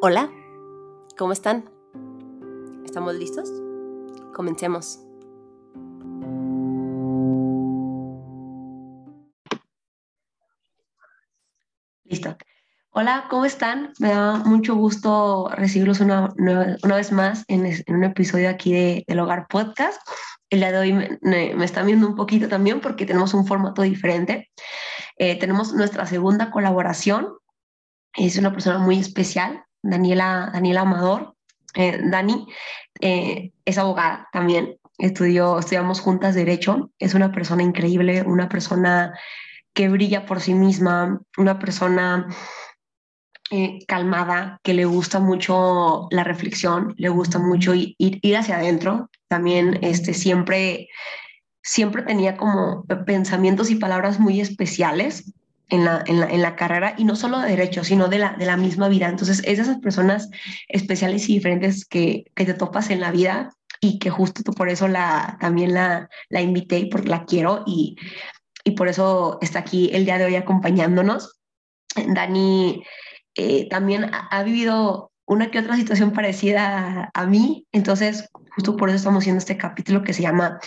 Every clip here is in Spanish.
Hola, ¿cómo están? ¿Estamos listos? Comencemos. Listo. Hola, ¿cómo están? Me da mucho gusto recibirlos una, una, vez más en, un episodio aquí de, del Hogar Podcast. El día de hoy me, me, están viendo un poquito también porque tenemos un formato diferente. Eh, tenemos nuestra segunda colaboración. Es una persona muy especial, Daniela, Daniela Amador. Eh, Dani eh, es abogada también, estudió, estudiamos juntas Derecho, es una persona increíble, una persona que brilla por sí misma, una persona eh, calmada, que le gusta mucho la reflexión, le gusta mucho ir, ir hacia adentro, también este, siempre, siempre tenía como pensamientos y palabras muy especiales en la, en la, en la carrera y no solo de derecho, sino de la, de la misma vida. Entonces, es de esas personas especiales y diferentes que, que te topas en la vida y que justo por eso la, también la, la invité porque la quiero y, y por eso está aquí el día de hoy acompañándonos. Dani eh, también ha, vivido una que otra situación parecida a, mí, entonces justo por eso estamos haciendo este capítulo que se llama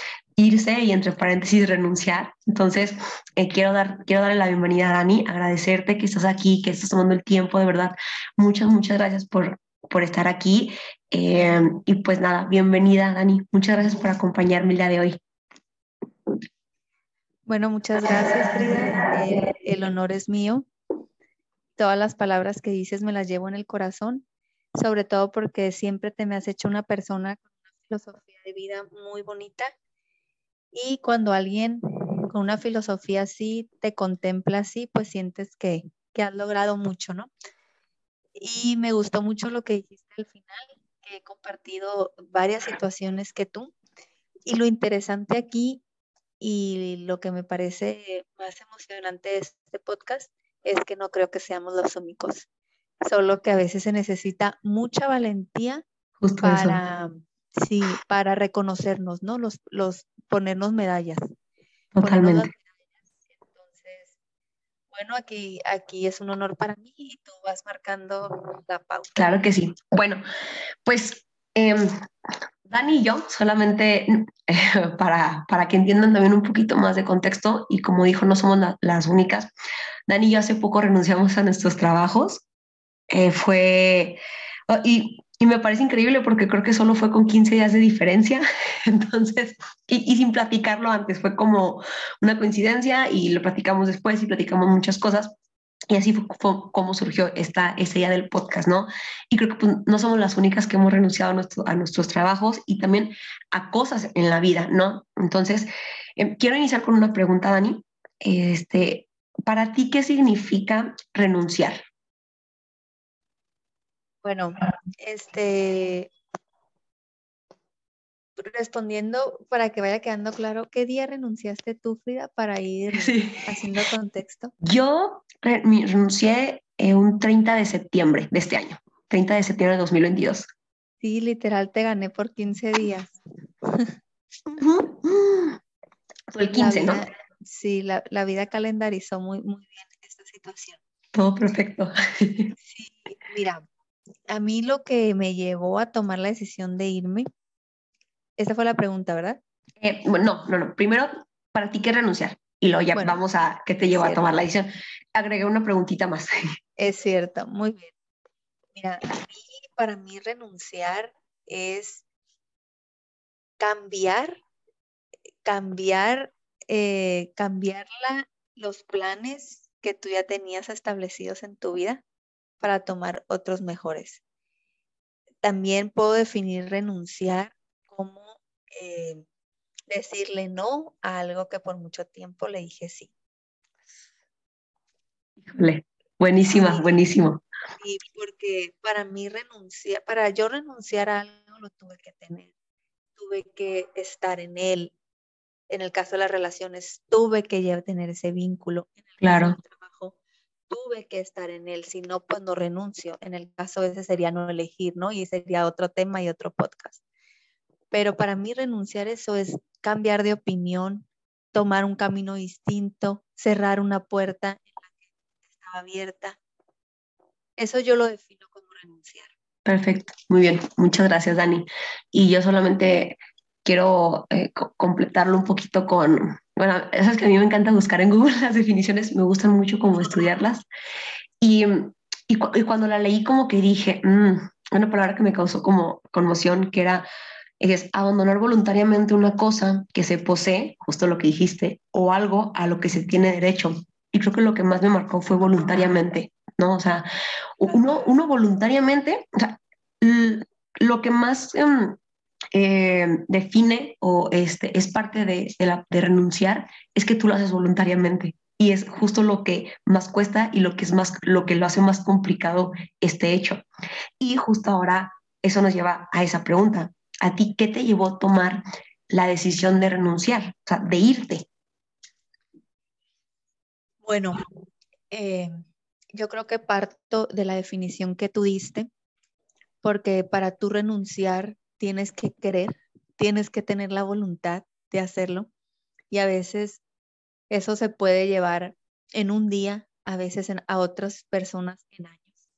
irse y entre paréntesis renunciar. Entonces, eh, quiero, dar, quiero darle la bienvenida a Dani, agradecerte que estás aquí, que estás tomando el tiempo, de verdad. Muchas, muchas gracias por, por estar aquí. Eh, y pues nada, bienvenida Dani. Muchas gracias por acompañarme el día de hoy. Bueno, muchas gracias, Frida. Eh, el honor es mío. Todas las palabras que dices me las llevo en el corazón, sobre todo porque siempre te me has hecho una persona con una filosofía de vida muy bonita y cuando alguien con una filosofía así te contempla así, pues sientes que, que has logrado mucho, ¿no? Y me gustó mucho lo que dijiste al final, que he compartido varias situaciones que tú. Y lo interesante aquí y lo que me parece más emocionante de este podcast es que no creo que seamos los únicos, solo que a veces se necesita mucha valentía Justo para, eso. Sí, para reconocernos, ¿no? Los, los ponernos medallas. Totalmente. Ponernos Entonces, bueno, aquí, aquí es un honor para mí y tú vas marcando la pauta. Claro que sí. Bueno, pues eh, Dani y yo, solamente eh, para, para que entiendan también un poquito más de contexto, y como dijo, no somos la, las únicas, Dani y yo hace poco renunciamos a nuestros trabajos. Eh, fue, y y me parece increíble porque creo que solo fue con 15 días de diferencia. Entonces, y, sin platicarlo antes, fue como una coincidencia y lo platicamos después y platicamos muchas cosas. Y así fue, como surgió esta, esta idea del podcast, ¿no? Y creo que pues, no somos las únicas que hemos renunciado a, nuestro, a nuestros trabajos y también a cosas en la vida, ¿no? Entonces, eh, quiero iniciar con una pregunta, Dani. Este, para ti, ¿qué significa renunciar? Bueno, este, respondiendo para que vaya quedando claro, ¿qué día renunciaste tú, Frida, para ir sí. haciendo contexto? Yo renuncié eh, un 30 de septiembre de este año, 30 de septiembre de 2022. Sí, literal, te gané por 15 días. Fue el 15, vida, ¿no? Sí, la, la, vida calendarizó muy, muy bien esta situación. Todo perfecto. Sí, mira, a mí lo que me llevó a tomar la decisión de irme, esa fue la pregunta, ¿verdad? Eh, no, no, no. Primero, para ti, ¿qué renunciar? Y luego ya bueno, vamos a qué te llevó a tomar la decisión. Agregué una preguntita más. Es cierto, muy bien. Mira, a mí, para mí renunciar es cambiar, cambiar, eh, cambiarla los planes que tú ya tenías establecidos en tu vida para tomar otros mejores. También puedo definir renunciar como eh, decirle no a algo que por mucho tiempo le dije sí. Híjole, buenísima, sí, buenísimo. Sí, porque para mí renunciar, para yo renunciar a algo lo tuve que tener, tuve que estar en él. En el caso de las relaciones, tuve que ya tener ese vínculo. En el claro. Tuve que estar en él, si no, pues no renuncio. En el caso ese sería no elegir, ¿no? Y sería otro tema y otro podcast. Pero para mí renunciar eso es cambiar de opinión, tomar un camino distinto, cerrar una puerta en la que estaba abierta. Eso yo lo defino como renunciar. Perfecto, muy bien, muchas gracias Dani. Y yo solamente quiero eh, completarlo un poquito con, bueno, esas que a mí me encanta buscar en Google, las definiciones, me gustan mucho como estudiarlas. Y, y, cuando la leí como que dije, mm, una palabra que me causó como conmoción, que era es abandonar voluntariamente una cosa que se posee, justo lo que dijiste, o algo a lo que se tiene derecho. Y creo que lo que más me marcó fue voluntariamente, ¿no? O sea, uno, uno voluntariamente, o sea, lo que más em, eh, define o este, es parte de, de renunciar es que tú lo haces voluntariamente. Y es justo lo que más cuesta y lo que, es más, lo que lo hace más complicado este hecho. Y justo ahora eso nos lleva a esa pregunta. ¿A ti qué te llevó a tomar la decisión de renunciar, o sea, de irte? Bueno, eh, yo creo que parto de la definición que tú diste, porque para tú renunciar tienes que querer, tienes que tener la voluntad de hacerlo y a veces eso se puede llevar en un día, a veces a otras personas en años,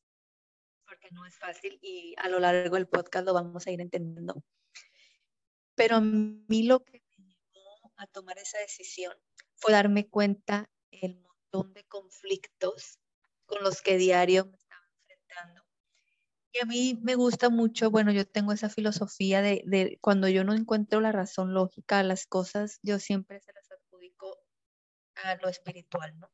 porque no es fácil y a lo largo del podcast lo vamos a ir entendiendo. Pero a mí lo que me llevó a tomar esa decisión fue darme cuenta el montón de conflictos con los que diario me estaba enfrentando y a mí me gusta mucho, bueno, yo tengo esa filosofía de, de, cuando yo no encuentro la razón lógica a las cosas, yo siempre se las adjudico a lo espiritual, ¿no?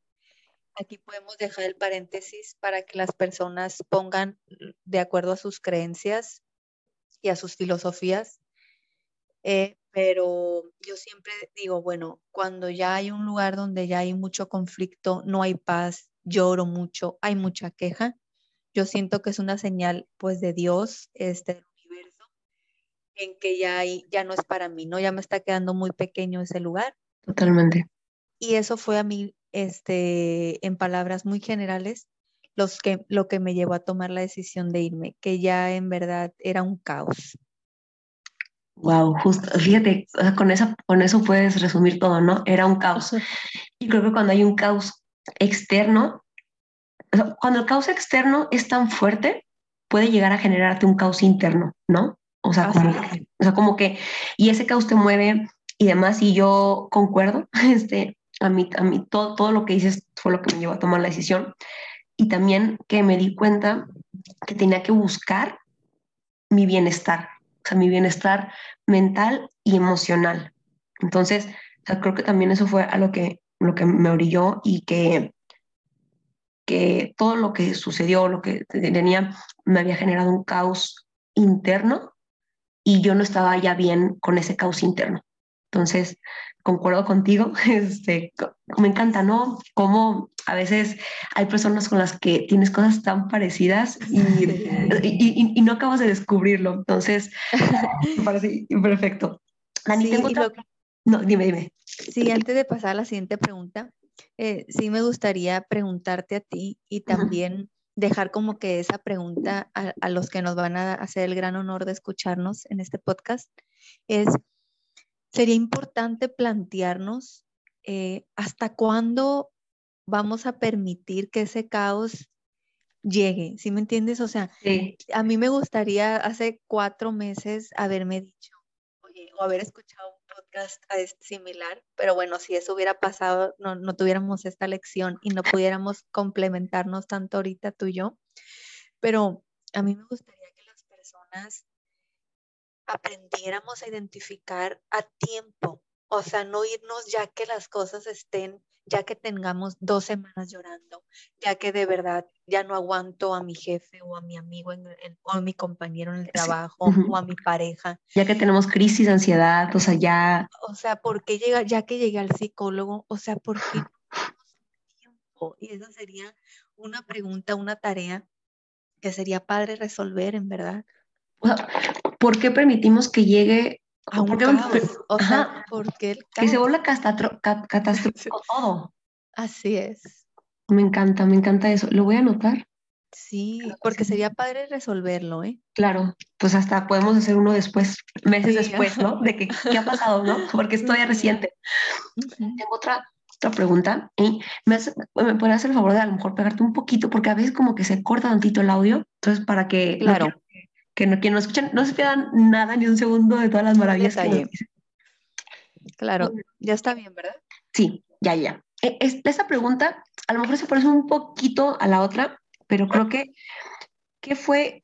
Aquí podemos dejar el paréntesis para que las personas pongan de acuerdo a sus creencias y a sus filosofías, eh, pero yo siempre digo, bueno, cuando ya hay un lugar donde ya hay mucho conflicto, no hay paz, lloro mucho, hay mucha queja, yo siento que es una señal pues de Dios, este, del universo, en que ya, ya no es para mí, ¿no? Ya me está quedando muy pequeño ese lugar. Totalmente. Y eso fue a mí, este, en palabras muy generales, los que, lo que me llevó a tomar la decisión de irme, que ya en verdad era un caos. Wow, justo, fíjate, con, esa, con eso puedes resumir todo, ¿no? Era un caos. Y creo que cuando hay un caos externo, cuando el caos externo es tan fuerte, puede llegar a generarte un caos interno, ¿no? O sea, como, que, o sea, como que, y ese caos te mueve y demás, y yo concuerdo, este, a mí, a mí todo, todo lo que dices fue lo que me llevó a tomar la decisión, y también que me di cuenta que tenía que buscar mi bienestar, o sea, mi bienestar mental y emocional. Entonces, o sea, creo que también eso fue a lo que, lo que me orilló y que que todo lo que sucedió, lo que tenía, me había generado un caos interno y yo no estaba ya bien con ese caos interno. Entonces, concuerdo contigo, este, me encanta, ¿no? Cómo a veces hay personas con las que tienes cosas tan parecidas y, y, y, no acabas de descubrirlo. Entonces, me parece perfecto. Dani, tengo otra... No, dime, dime. Sí, antes de pasar a la siguiente pregunta, eh, sí me gustaría preguntarte a ti y también dejar como que esa pregunta a, los que nos van a hacer el gran honor de escucharnos en este podcast es, sería importante plantearnos eh, hasta cuándo vamos a permitir que ese caos llegue, ¿sí me entiendes? O sea, a mí me gustaría hace cuatro meses haberme dicho, oye, o haber escuchado podcast similar, pero bueno, si eso hubiera pasado, no, no tuviéramos esta lección y no pudiéramos complementarnos tanto ahorita tú y yo. Pero a mí me gustaría que las personas aprendiéramos a identificar a tiempo, o sea, no irnos ya que las cosas estén ya que tengamos dos semanas llorando, ya que de verdad ya no aguanto a mi jefe o a mi amigo o a mi compañero en el trabajo o a mi pareja. Ya que tenemos crisis, ansiedad, o sea, ya... O sea, ¿por qué llega, ya que llegué al psicólogo? O sea, ¿por qué tiempo? Y esa sería una pregunta, una tarea que sería padre resolver, en verdad. ¿Por qué permitimos que llegue a un caos. O sea, porque el Que se vuelva catastrófico todo. Así es. Me encanta, me encanta eso. Lo voy a anotar. Sí, porque sería padre resolverlo, ¿eh? Claro, pues hasta podemos hacer uno después, meses después, ¿no? De que, qué ha pasado, ¿no? Porque esto ya reciente. Tengo otra, otra pregunta y me, hace, me hacer el favor de a lo mejor pegarte un poquito porque a veces como que se corta tantito el audio, entonces para que claro. no, que, no, no escuchen, no se pierdan nada ni un segundo de todas las maravillas que Claro, ya está bien, ¿verdad? Sí, ya, ya. E, esta pregunta a lo mejor se parece un poquito a la otra, pero creo que, ¿qué fue,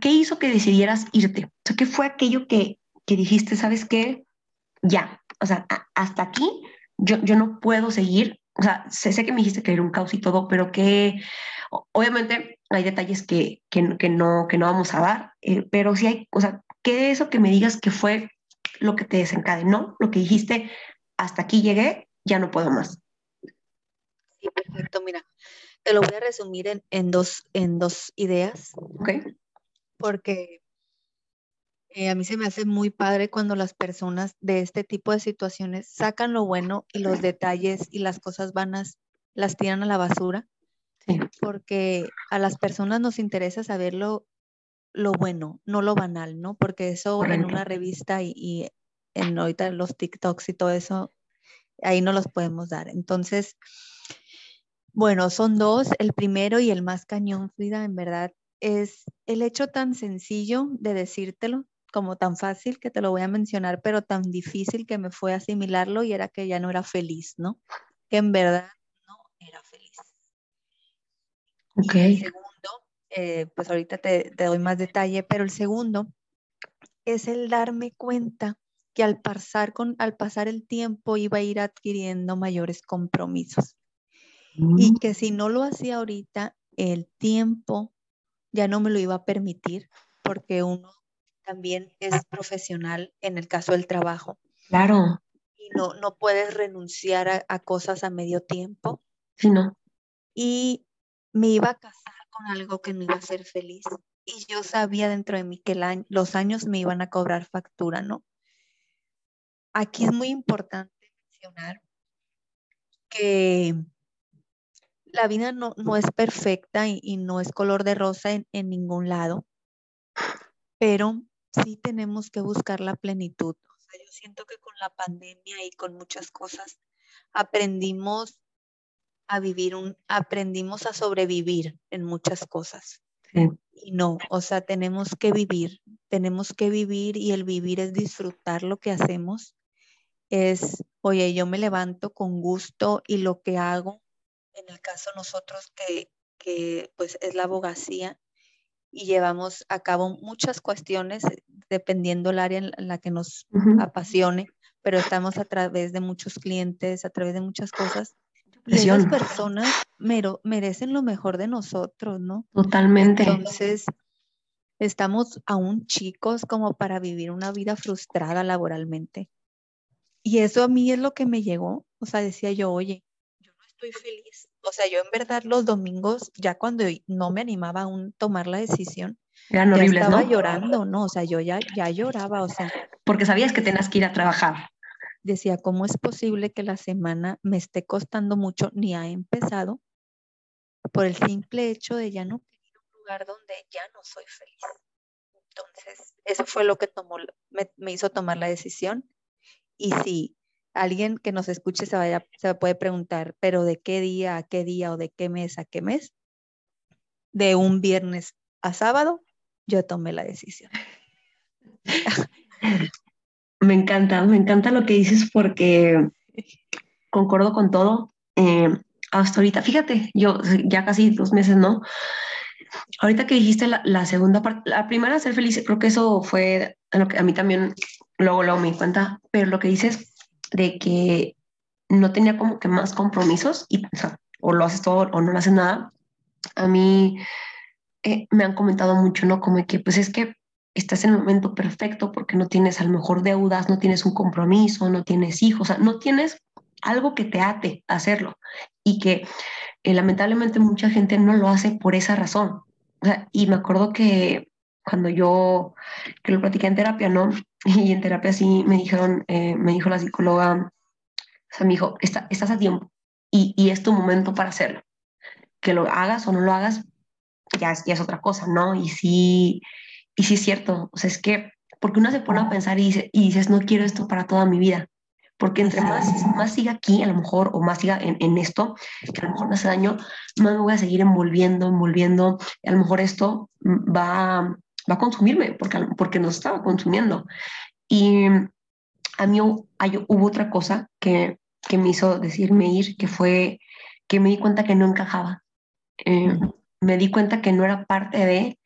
qué hizo que decidieras irte? O sea, ¿qué fue aquello que, que dijiste, sabes qué? Ya, o sea, hasta aquí yo, yo no puedo seguir. O sea, sé, sé, que me dijiste que era un caos y todo, pero que obviamente hay detalles que, que, que no, que no vamos a dar, eh, pero sí hay, o sea, ¿qué es eso que me digas que fue lo que te desencadenó, lo que dijiste, hasta aquí llegué, ya no puedo más? Sí, perfecto. Mira, te lo voy a resumir en, en dos, en dos ideas. Ok. Porque eh, a mí se me hace muy padre cuando las personas de este tipo de situaciones sacan lo bueno y los detalles y las cosas vanas las tiran a la basura. Sí. Porque a las personas nos interesa saber lo, lo bueno, no lo banal, ¿no? Porque eso en una revista y, y en ahorita los TikToks y todo eso, ahí no los podemos dar. Entonces, bueno, son dos. El primero y el más cañón, Frida, en verdad, es el hecho tan sencillo de decírtelo, como tan fácil que te lo voy a mencionar, pero tan difícil que me fue asimilarlo y era que ya no era feliz, ¿no? Que en verdad no era feliz. Ok. Y el segundo, eh, pues ahorita te, te doy más detalle, pero el segundo es el darme cuenta que al pasar, con, al pasar el tiempo iba a ir adquiriendo mayores compromisos y que si no lo hacía ahorita, el tiempo ya no me lo iba a permitir porque uno también es profesional en el caso del trabajo. Claro. Y no, no puedes renunciar a, a cosas a medio tiempo. Sí, no. Y me iba a casar con algo que no iba a ser feliz. Y yo sabía dentro de mí que los años me iban a cobrar factura, ¿no? Aquí es muy importante mencionar que la vida no, no es perfecta y, no es color de rosa en, ningún lado, pero sí tenemos que buscar la plenitud. Yo siento que con la pandemia y con muchas cosas aprendimos a vivir, un, aprendimos a sobrevivir en muchas cosas. Sí. Y no, o sea, tenemos que vivir, tenemos que vivir y el vivir es disfrutar lo que hacemos. Es, oye, yo me levanto con gusto y lo que hago en el caso nosotros que, que, pues es la abogacía y llevamos a cabo muchas cuestiones dependiendo el área en la que nos uh -huh. apasione, pero estamos a través de muchos clientes, a través de muchas cosas. Esas personas mero, merecen lo mejor de nosotros, ¿no? Totalmente. Entonces, estamos aún chicos como para vivir una vida frustrada laboralmente. Y eso a mí es lo que me llegó. O sea, decía yo, oye, estoy feliz. O sea, yo en verdad los domingos, ya cuando no me animaba aún tomar la decisión, Eran horribles, ya estaba ¿no? llorando, ¿no? O sea, yo ya, ya lloraba, o sea. Porque sabías que tenías que ir a trabajar. Decía, ¿cómo es posible que la semana me esté costando mucho? Ni ha empezado por el simple hecho de ya no querer un lugar donde ya no soy feliz. Entonces, eso fue lo que tomó, me, me hizo tomar la decisión. Y sí, alguien que nos escuche se, vaya, se puede preguntar, pero ¿de qué día a qué día o de qué mes a qué mes? De un viernes a sábado, yo tomé la decisión. me encanta, me encanta lo que dices porque concuerdo con todo. Eh, hasta ahorita, fíjate, yo ya casi dos meses, ¿no? Ahorita que dijiste la, la segunda parte, la primera, ser feliz, creo que eso fue lo que a mí también luego, luego me di cuenta, pero lo que dices de que no tenía como que más compromisos y o, sea, o lo haces todo o no lo haces nada. A mí eh, me han comentado mucho, ¿no? Como que pues es que estás en el momento perfecto porque no tienes a lo mejor deudas, no tienes un compromiso, no tienes hijos, o sea, no tienes algo que te ate a hacerlo y que eh, lamentablemente mucha gente no lo hace por esa razón. O sea, y me acuerdo que cuando yo que lo platiqué en terapia, ¿no? Y en terapia sí me dijeron, eh, me dijo la psicóloga, o sea, me dijo, Está, estás a tiempo y, y, es tu momento para hacerlo. Que lo hagas o no lo hagas, ya, ya es otra cosa, ¿no? Y sí, y sí es cierto, o sea, es que, porque uno se pone a pensar y, dice, y dices, no quiero esto para toda mi vida, porque entre más, más siga aquí, a lo mejor, o más siga en, en, esto, que a lo mejor me hace daño, más me voy a seguir envolviendo, envolviendo, a lo mejor esto va, va a consumirme, porque, porque nos estaba consumiendo. Y a mí hay, hubo otra cosa que, que me hizo decirme ir, que fue que me di cuenta que no encajaba. Eh, me di cuenta que no era parte de,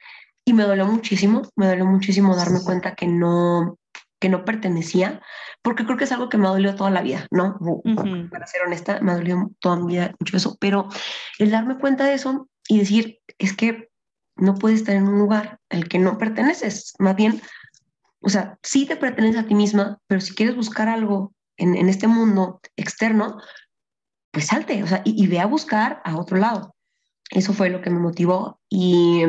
y me dolió muchísimo, me dolió muchísimo darme cuenta que no, que no pertenecía, porque creo que es algo que me ha dolido toda la vida, ¿no? Para ser honesta, me ha dolido toda mi vida mucho eso, pero el darme cuenta de eso y decir, es que no puedes estar en un lugar al que no perteneces, más bien, o sea, sí te perteneces a ti misma, pero si quieres buscar algo en, en este mundo externo, pues salte, o sea, y, y, ve a buscar a otro lado. Eso fue lo que me motivó y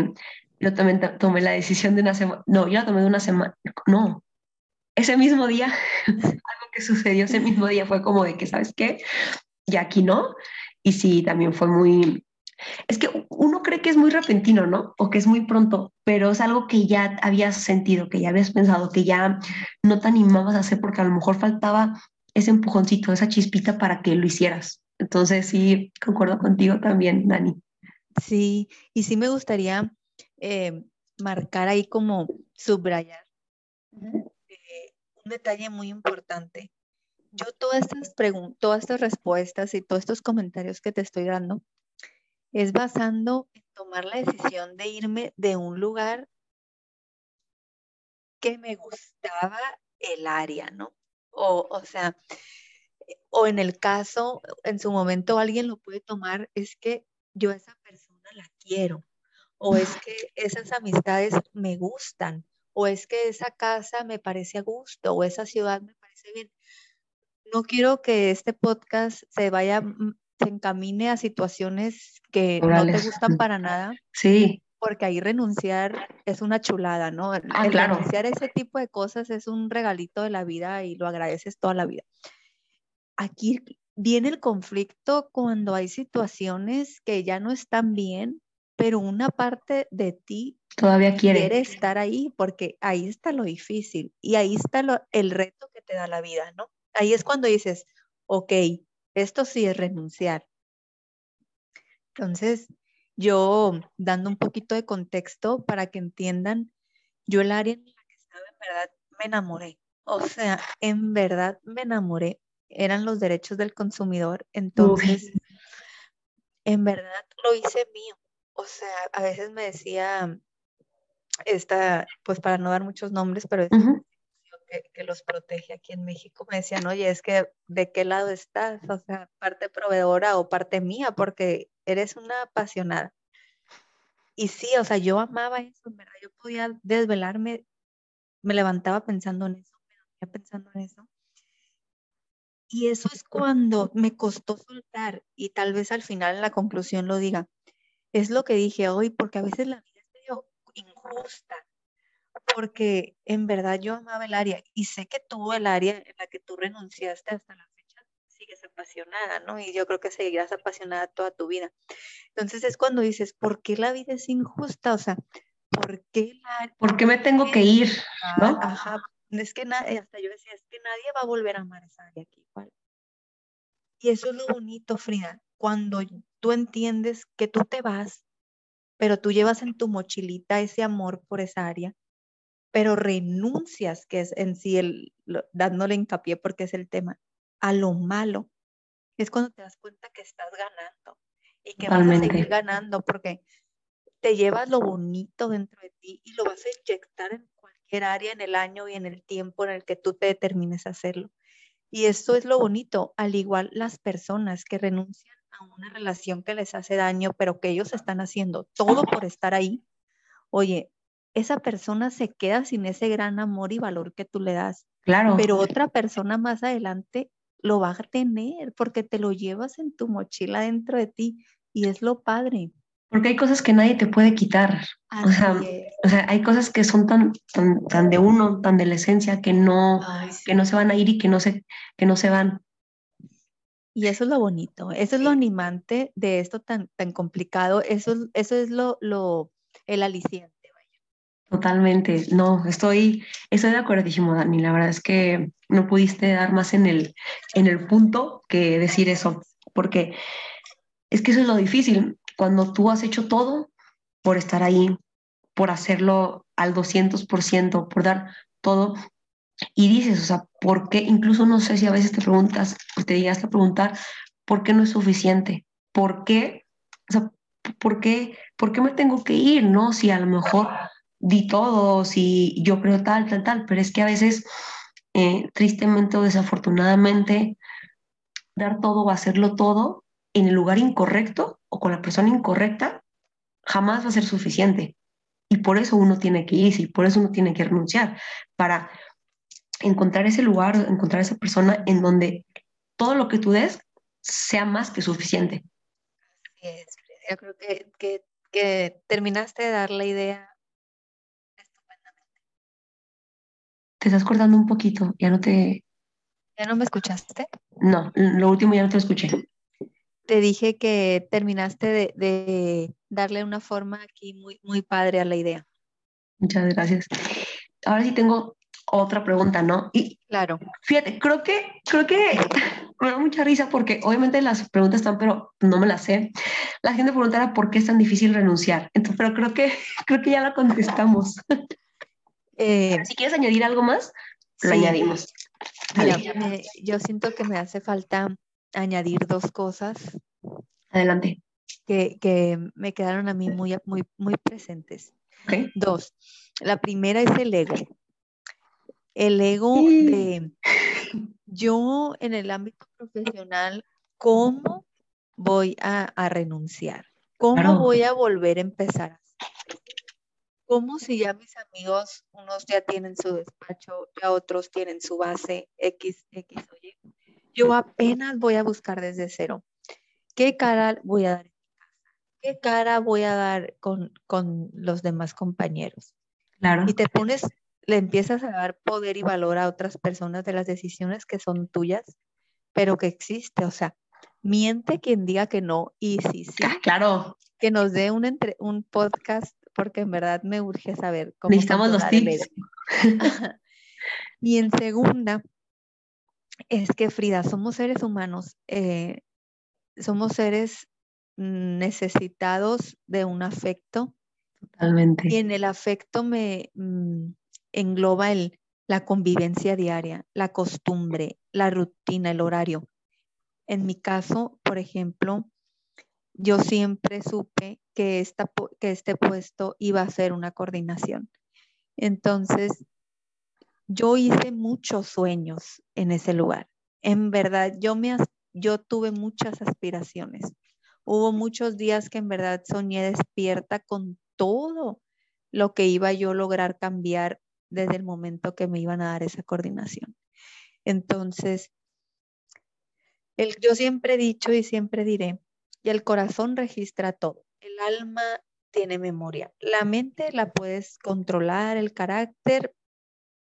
yo también tomé la decisión de una semana, no, yo la tomé de una semana, no, ese mismo día, algo que sucedió ese mismo día fue como de que, ¿sabes qué? Y aquí no. Y sí, también fue muy... Es que uno cree que es muy repentino, ¿no? O que es muy pronto, pero es algo que ya habías sentido, que ya habías pensado, que ya no te animabas a hacer porque a lo mejor faltaba ese empujoncito, esa chispita para que lo hicieras. Entonces sí, concuerdo contigo también, Dani. Sí, y sí me gustaría eh, marcar ahí como subrayar un detalle muy importante. Yo todas estas preguntas, todas estas respuestas y todos estos comentarios que te estoy dando es basando en tomar la decisión de irme de un lugar que me gustaba el área, ¿no? O, o sea, o en el caso, en su momento alguien lo puede tomar, es que yo a esa persona la quiero, o es que esas amistades me gustan, o es que esa casa me parece a gusto, o esa ciudad me parece bien. No quiero que este podcast se vaya, mm, se encamine a situaciones que no te gustan para nada. Sí. Porque ahí renunciar es una chulada, ¿no? Ah, claro. Renunciar a ese tipo de cosas es un regalito de la vida y lo agradeces toda la vida. Aquí viene el conflicto cuando hay situaciones que ya no están bien, pero una parte de ti todavía quiere. estar ahí porque ahí está lo difícil y ahí está el reto que te da la vida, ¿no? Ahí es cuando dices, ok, esto sí es renunciar. Entonces, yo dando un poquito de contexto para que entiendan, yo el área en la que estaba en verdad me enamoré. O sea, en verdad me enamoré. Eran los derechos del consumidor. Entonces, en verdad lo hice mío. O sea, a veces me decía esta, pues para no dar muchos nombres, pero es que, los protege aquí en México, me decían, oye, es que de qué lado estás, o sea, parte proveedora o parte mía, porque eres una apasionada. Y sí, o sea, yo amaba eso, verdad, yo podía desvelarme, me levantaba pensando en eso, me dormía pensando en eso. Y eso es cuando me costó soltar y tal vez al final en la conclusión lo diga. Es lo que dije hoy, porque a veces la injusta, porque en verdad yo amaba el área y sé que tú el área en la que tú renunciaste hasta la fecha sigues apasionada, ¿no? Y yo creo que seguirás apasionada toda tu vida. Entonces es cuando dices, ¿por qué la vida es injusta? O sea, ¿por qué la... ¿Por qué me tengo que ir? ¿no? Ajá, es que hasta yo decía, es que nadie va a volver a amar esa área aquí igual. Y eso es lo bonito, Frida, cuando tú entiendes que tú te vas pero tú llevas en tu mochilita ese amor por esa área, pero renuncias, que es en sí el, dándole hincapié porque es el tema, a lo malo, es cuando te das cuenta que estás ganando y que vas a seguir ganando porque te llevas lo bonito dentro de ti y lo vas a inyectar en cualquier área en el año y en el tiempo en el que tú te determines a hacerlo. Y eso es lo bonito, al igual las personas que renuncian a una relación que les hace daño, pero que ellos están haciendo todo por estar ahí, oye, esa persona se queda sin ese gran amor y valor que tú le das. Claro. Pero otra persona más adelante lo va a tener porque te lo llevas en tu mochila dentro de ti y es lo padre. Porque hay cosas que nadie te puede quitar. O sea, o sea, hay cosas que son tan, tan, de uno, tan de la esencia, que no, que no se van a ir y que no se, que no se van. Y eso es lo bonito, eso es lo animante de esto tan, tan complicado, eso, eso es lo, lo, el aliciente, vaya. Totalmente, no, estoy, estoy de acuerdísimo, Dani. La verdad es que no pudiste dar más en el, en el punto que decir eso, porque es que eso es lo difícil. Cuando tú has hecho todo por estar ahí, por hacerlo al 200%, por dar todo, y dices, o sea, ¿por qué? Incluso no sé si a veces te preguntas, o te llegaste a preguntar, ¿por qué no es suficiente? ¿Por qué? O sea, ¿por qué, ¿por qué me tengo que ir? ¿No? Si a lo mejor di todo, si yo creo tal, tal, tal, pero es que a veces, eh, tristemente o desafortunadamente, dar todo o hacerlo todo en el lugar incorrecto o con la persona incorrecta jamás va a ser suficiente. Y por eso uno tiene que irse y por eso uno tiene que renunciar, para encontrar ese lugar, encontrar esa persona en donde todo lo que tú des sea más que suficiente. Yo creo que, que, que terminaste de dar la idea estupendamente. Te estás cortando un poquito, ya no te... ¿Ya no me escuchaste? No, lo último ya no te escuché. Te dije que terminaste de, de darle una forma aquí muy, muy padre a la idea. Muchas gracias. Ahora sí tengo otra pregunta, ¿no? Y claro. Fíjate, creo que, creo que me da mucha risa porque obviamente las preguntas están, pero no me las sé. La gente preguntará por qué es tan difícil renunciar. Entonces, pero creo que, creo que ya la contestamos. Eh, si quieres añadir algo más, lo añadimos. yo siento que me hace falta añadir dos cosas. Adelante. Que, que me quedaron a mí muy, muy, muy presentes. Dos. La primera es el ego el ego de yo en el ámbito profesional, ¿cómo voy a, renunciar? ¿Cómo voy a volver a empezar? ¿Cómo si ya mis amigos, unos ya tienen su despacho, ya otros tienen su base X, X o Y? Yo apenas voy a buscar desde cero. ¿Qué cara voy a dar? ¿Qué cara voy a dar con, con los demás compañeros? Claro. Y te pones le empiezas a dar poder y valor a otras personas de las decisiones que son tuyas, pero que existe. O sea, miente quien diga que no y sí, sí. Ah, claro. Que nos dé un, entre, un podcast porque en verdad me urge saber cómo. Necesitamos los tips. y en segunda, es que Frida, somos seres humanos, eh, somos seres necesitados de un afecto. Totalmente. Y en el afecto me, mm, engloba el, la convivencia diaria, la costumbre, la rutina, el horario. En mi caso, por ejemplo, yo siempre supe que, esta, que este puesto iba a ser una coordinación. Entonces, yo hice muchos sueños en ese lugar. En verdad, yo, me, yo tuve muchas aspiraciones. Hubo muchos días que en verdad soñé despierta con todo lo que iba yo a lograr cambiar desde el momento que me iban a dar esa coordinación. Entonces, yo siempre he dicho y siempre diré, y el corazón registra todo, el alma tiene memoria, la mente la puedes controlar, el carácter,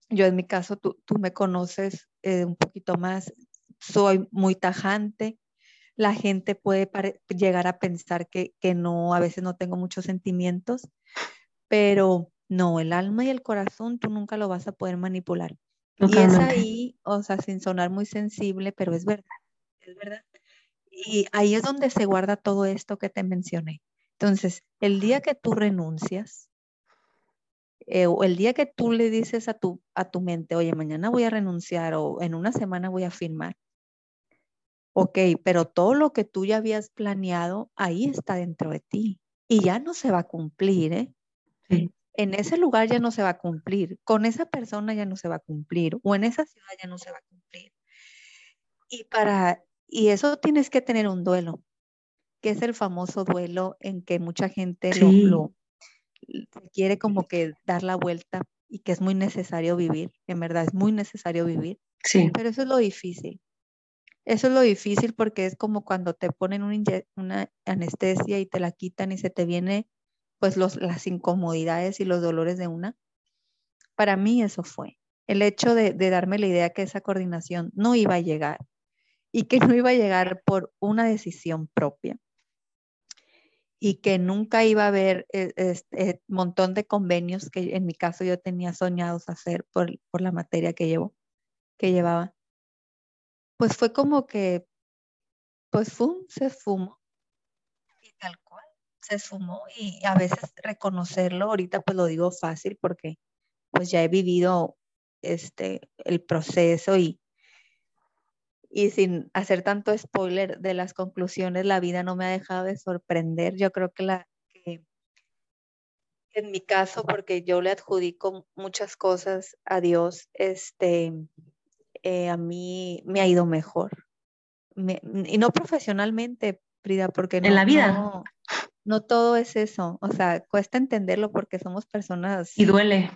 yo en mi caso, tú, me conoces eh, un poquito más, soy muy tajante, la gente puede llegar a pensar que, que no, a veces no tengo muchos sentimientos, pero no, el alma y el corazón tú nunca lo vas a poder manipular. Y es ahí, o sea, sin sonar muy sensible, pero es verdad, es verdad. Y ahí es donde se guarda todo esto que te mencioné. Entonces, el día que tú renuncias, eh, o el día que tú le dices a tu, a tu mente, oye, mañana voy a renunciar o en una semana voy a firmar, ok, pero todo lo que tú ya habías planeado, ahí está dentro de ti y ya no se va a cumplir, ¿eh? Sí en ese lugar ya no se va a cumplir, con esa persona ya no se va a cumplir o en esa ciudad ya no se va a cumplir. Y para y eso tienes que tener un duelo, que es el famoso duelo en que mucha gente lo, quiere como que dar la vuelta y que es muy necesario vivir, en verdad es muy necesario vivir. Sí. Pero eso es lo difícil. Eso es lo difícil porque es como cuando te ponen una anestesia y te la quitan y se te viene pues los, las incomodidades y los dolores de una. Para mí eso fue el hecho de, darme la idea que esa coordinación no iba a llegar y que no iba a llegar por una decisión propia. y que nunca iba a haber este montón de convenios que en mi caso yo tenía soñados hacer por, por la materia que llevo, que llevaba. Pues fue como que, pues se fumó. Se fumó y a veces reconocerlo, ahorita pues lo digo fácil porque pues ya he vivido este, el proceso y, y sin hacer tanto spoiler de las conclusiones, la vida no me ha dejado de sorprender. Yo creo que la que en mi caso, porque yo le adjudico muchas cosas a Dios, este, eh, a mí me ha ido mejor. y no profesionalmente, Frida, porque no, en la vida. No, no todo es eso. O sea, cuesta entenderlo porque somos personas. Y duele.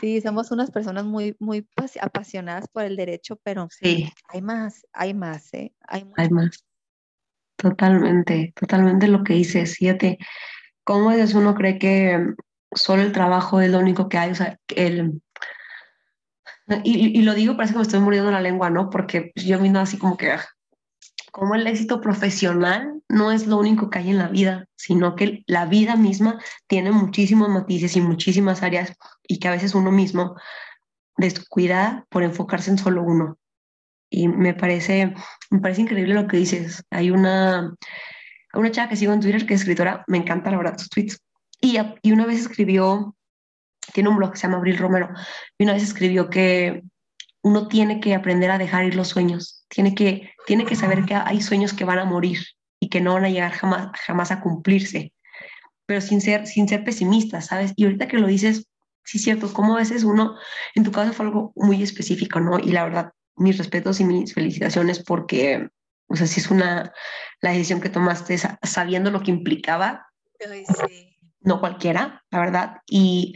Sí, somos unas personas muy, muy apasionadas por el derecho, pero sí. hay más, hay más, ¿eh? Hay, hay más. Totalmente, totalmente lo que dices. Fíjate, ¿cómo es uno cree que solo el trabajo es lo único que hay? O sea, el, y, y, lo digo, parece que me estoy muriendo la lengua, ¿no? Porque yo mismo así como que, como el éxito profesional no es lo único que hay en la vida, sino que la vida misma tiene muchísimos matices y muchísimas áreas y que a veces uno mismo descuida por enfocarse en solo uno. Y me parece, me parece increíble lo que dices. Hay una, una chava que sigo en Twitter que es escritora, me encanta la verdad sus tweets. Y, y una vez escribió, tiene un blog que se llama Abril Romero, y una vez escribió que uno tiene que aprender a dejar ir los sueños, tiene que, tiene que saber que hay sueños que van a morir y que no van a llegar jamás, jamás a cumplirse, pero sin ser, sin ser pesimista, ¿sabes? Y ahorita que lo dices, sí es cierto, como a veces uno, en tu caso fue algo muy específico, ¿no? Y la verdad, mis respetos y mis felicitaciones porque, o sea, si es una, la decisión que tomaste sabiendo lo que implicaba, no cualquiera, la verdad. Y,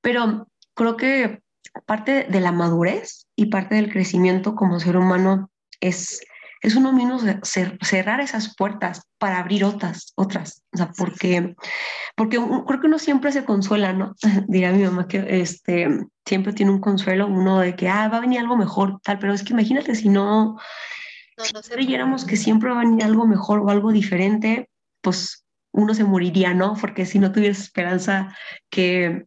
pero creo que parte de la madurez y parte del crecimiento como ser humano es, es uno mismo cerrar esas puertas para abrir otras, otras. O sea, porque, porque creo que uno siempre se consuela, ¿no? Dirá mi mamá que este, siempre tiene un consuelo, uno de que, ah, va a venir algo mejor, tal, pero es que imagínate si no, si no creyéramos que siempre va a venir algo mejor o algo diferente, pues uno se moriría, ¿no? Porque si no tuviera esperanza, que,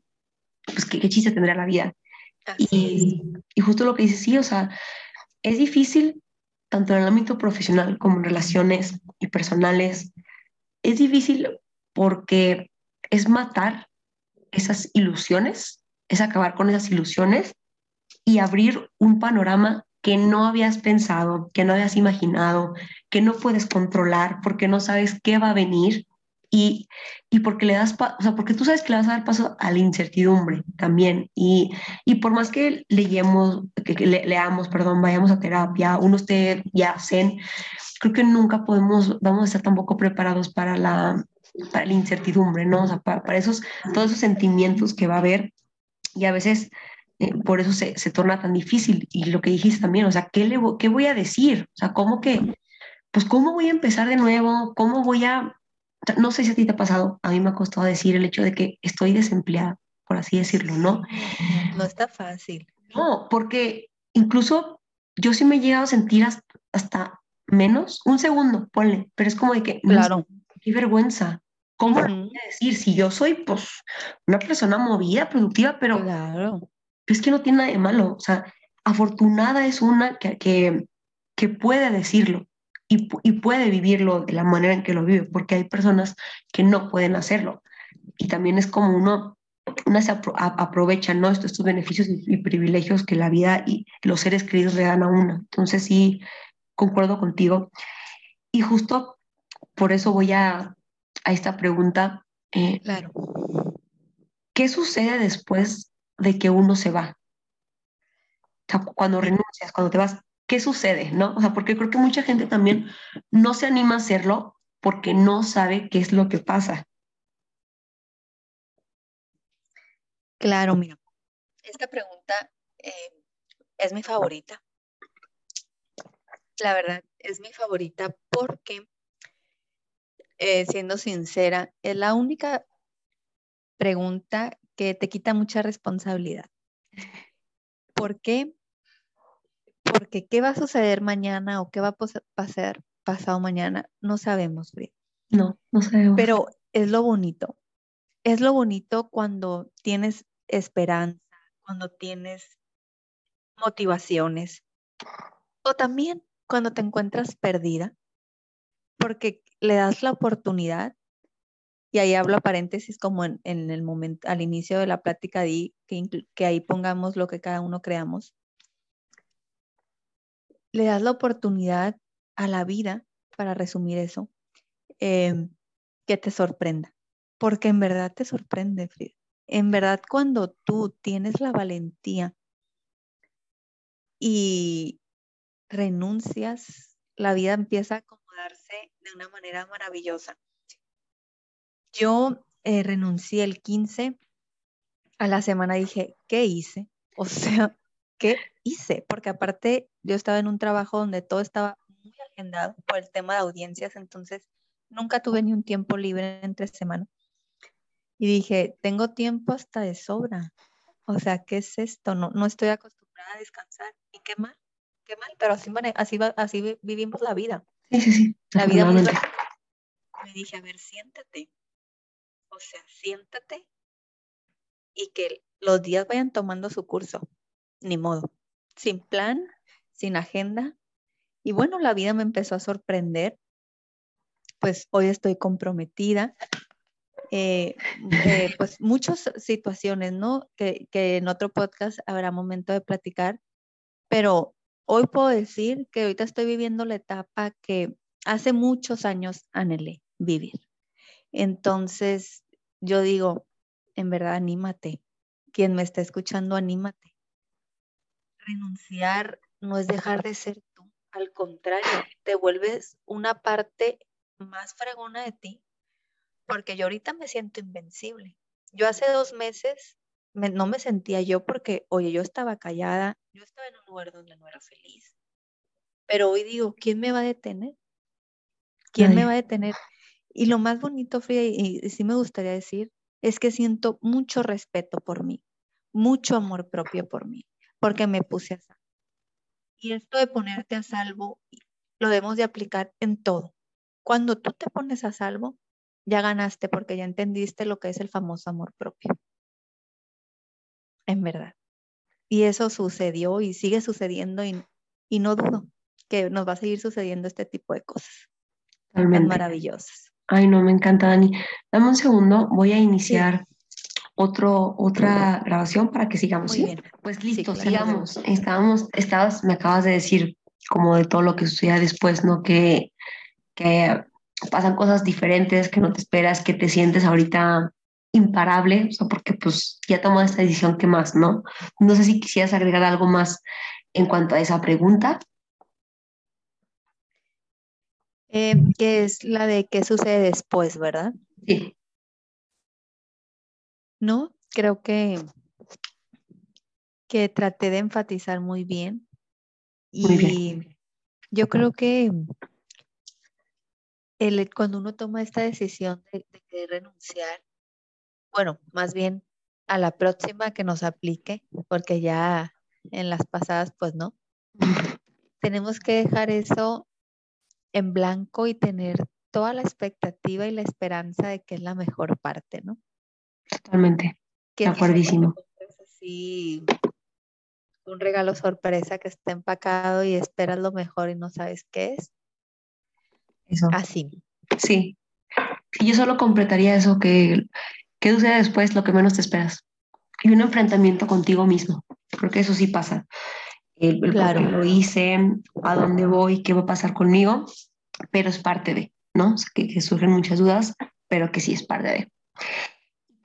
pues, ¿qué, qué chiste tendría la vida? Y, y, justo lo que dices, sí, o sea, es difícil tanto en el ámbito profesional como en relaciones y personales. Es difícil porque es matar esas ilusiones, es acabar con esas ilusiones y abrir un panorama que no habías pensado, que no habías imaginado, que no puedes controlar porque no sabes qué va a venir y, y porque le das, o sea, porque tú sabes que le vas a dar paso a la incertidumbre también. Y, y por más que leemos, que, leamos, perdón, vayamos a terapia, uno esté ya zen, creo que nunca podemos, vamos a estar tampoco preparados para la, para la incertidumbre, ¿no? O sea, para, para esos, todos esos sentimientos que va a haber y a veces eh, por eso se, se, torna tan difícil. Y lo que dijiste también, o sea, ¿qué, le, ¿qué voy a decir? O sea, ¿cómo que, pues, cómo voy a empezar de nuevo? ¿Cómo voy a no sé si a ti te ha pasado, a mí me ha costado decir el hecho de que estoy desempleada, por así decirlo, ¿no? No está fácil. No, porque incluso yo sí me he llegado a sentir hasta, menos, un segundo, ponle, pero es como de que, claro. qué vergüenza. ¿Cómo voy a decir si yo soy, pues, una persona movida, productiva, pero claro. es que no tiene nada de malo? O sea, afortunada es una que, que, que puede decirlo y, puede vivirlo de la manera en que lo vive, porque hay personas que no pueden hacerlo. Y también es como uno, una se aprovecha ¿no? estos, estos beneficios y, privilegios que la vida y los seres queridos le dan a una. Entonces sí, concuerdo contigo. Y justo por eso voy a, a esta pregunta. Eh, claro. ¿Qué sucede después de que uno se va? O sea, cuando renuncias, cuando te vas, ¿qué sucede? ¿No? O sea, porque creo que mucha gente también no se anima a hacerlo porque no sabe qué es lo que pasa. Claro, mira, esta pregunta eh, es mi favorita. La verdad, es mi favorita porque, eh, siendo sincera, es la única pregunta que te quita mucha responsabilidad. ¿Por qué? Porque qué va a suceder mañana o qué va a pasar pasado mañana, no sabemos, No, no sabemos. Pero es lo bonito. Es lo bonito cuando tienes esperanza, cuando tienes motivaciones o también cuando te encuentras perdida, porque le das la oportunidad, y ahí hablo a paréntesis como en, el momento, al inicio de la plática, di que, que ahí pongamos lo que cada uno creamos. Le das la oportunidad a la vida, para resumir eso, em, que te sorprenda, porque en verdad te sorprende, Frida. En verdad, cuando tú tienes la valentía y renuncias, la vida empieza a acomodarse de una manera maravillosa. Yo eh, renuncié el 15, a la semana dije, ¿qué hice? O sea, ¿qué hice? Porque aparte yo estaba en un trabajo donde todo estaba muy agendado por el tema de audiencias, entonces nunca tuve ni un tiempo libre entre semana. Y dije, tengo tiempo hasta de sobra. O sea, ¿qué es esto? No, no estoy acostumbrada a descansar. ¿Y qué mal? Qué mal, pero así, así, así vivimos la vida. Sí, sí, sí. La vida Me dije, a ver, siéntate. O sea, siéntate y que los días vayan tomando su curso. Ni modo. Sin plan, sin agenda. Y bueno, la vida me empezó a sorprender. Pues hoy estoy comprometida eh, eh, pues muchas situaciones, ¿no? Que, que, en otro podcast habrá momento de platicar, pero hoy puedo decir que ahorita estoy viviendo la etapa que hace muchos años anhelé vivir. Entonces, yo digo, en verdad, anímate. Quien me está escuchando, anímate. Renunciar no es dejar de ser tú, al contrario, te vuelves una parte más fregona de ti porque yo ahorita me siento invencible. Yo hace dos meses no me sentía yo porque, oye, yo estaba callada, yo estaba en un lugar donde no era feliz. Pero hoy digo, ¿quién me va a detener? ¿Quién me va a detener? Y lo más bonito, Frida, y, y sí me gustaría decir, es que siento mucho respeto por mí, mucho amor propio por mí, porque me puse a salvo. Y esto de ponerte a salvo lo debemos de aplicar en todo. Cuando tú te pones a salvo, ya ganaste porque ya entendiste lo que es el famoso amor propio. En verdad. Y eso sucedió y sigue sucediendo y, no dudo que nos va a seguir sucediendo este tipo de cosas. Totalmente. maravillosas. Ay, no, me encanta, Dani. Dame un segundo, voy a iniciar otro, otra grabación para que sigamos. Muy bien. Pues listo, sigamos. Estábamos, estabas, me acabas de decir como de todo lo que sucedía después, ¿no? Que, que pasan cosas diferentes que no te esperas, que te sientes ahorita imparable, o sea, porque pues ya tomó esta decisión, ¿qué más, no? No sé si quisieras agregar algo más en cuanto a esa pregunta. Eh, que es la de qué sucede después, ¿verdad? Sí. No, creo que, que traté de enfatizar muy bien. Y yo creo que el, cuando uno toma esta decisión de, de renunciar, bueno, más bien a la próxima que nos aplique, porque ya en las pasadas, pues no. Tenemos que dejar eso en blanco y tener toda la expectativa y la esperanza de que es la mejor parte, ¿no? Totalmente. Que acuerdísimo. Sí, un regalo sorpresa que está empacado y esperas lo mejor y no sabes qué es. Eso. Así. Sí. Y yo solo completaría eso, que qué sucede después, lo que menos te esperas. Y un enfrentamiento contigo mismo, porque eso sí pasa. El, claro. lo hice, a dónde voy, qué va a pasar conmigo, pero es parte de, ¿no? que, surgen muchas dudas, pero que sí es parte de.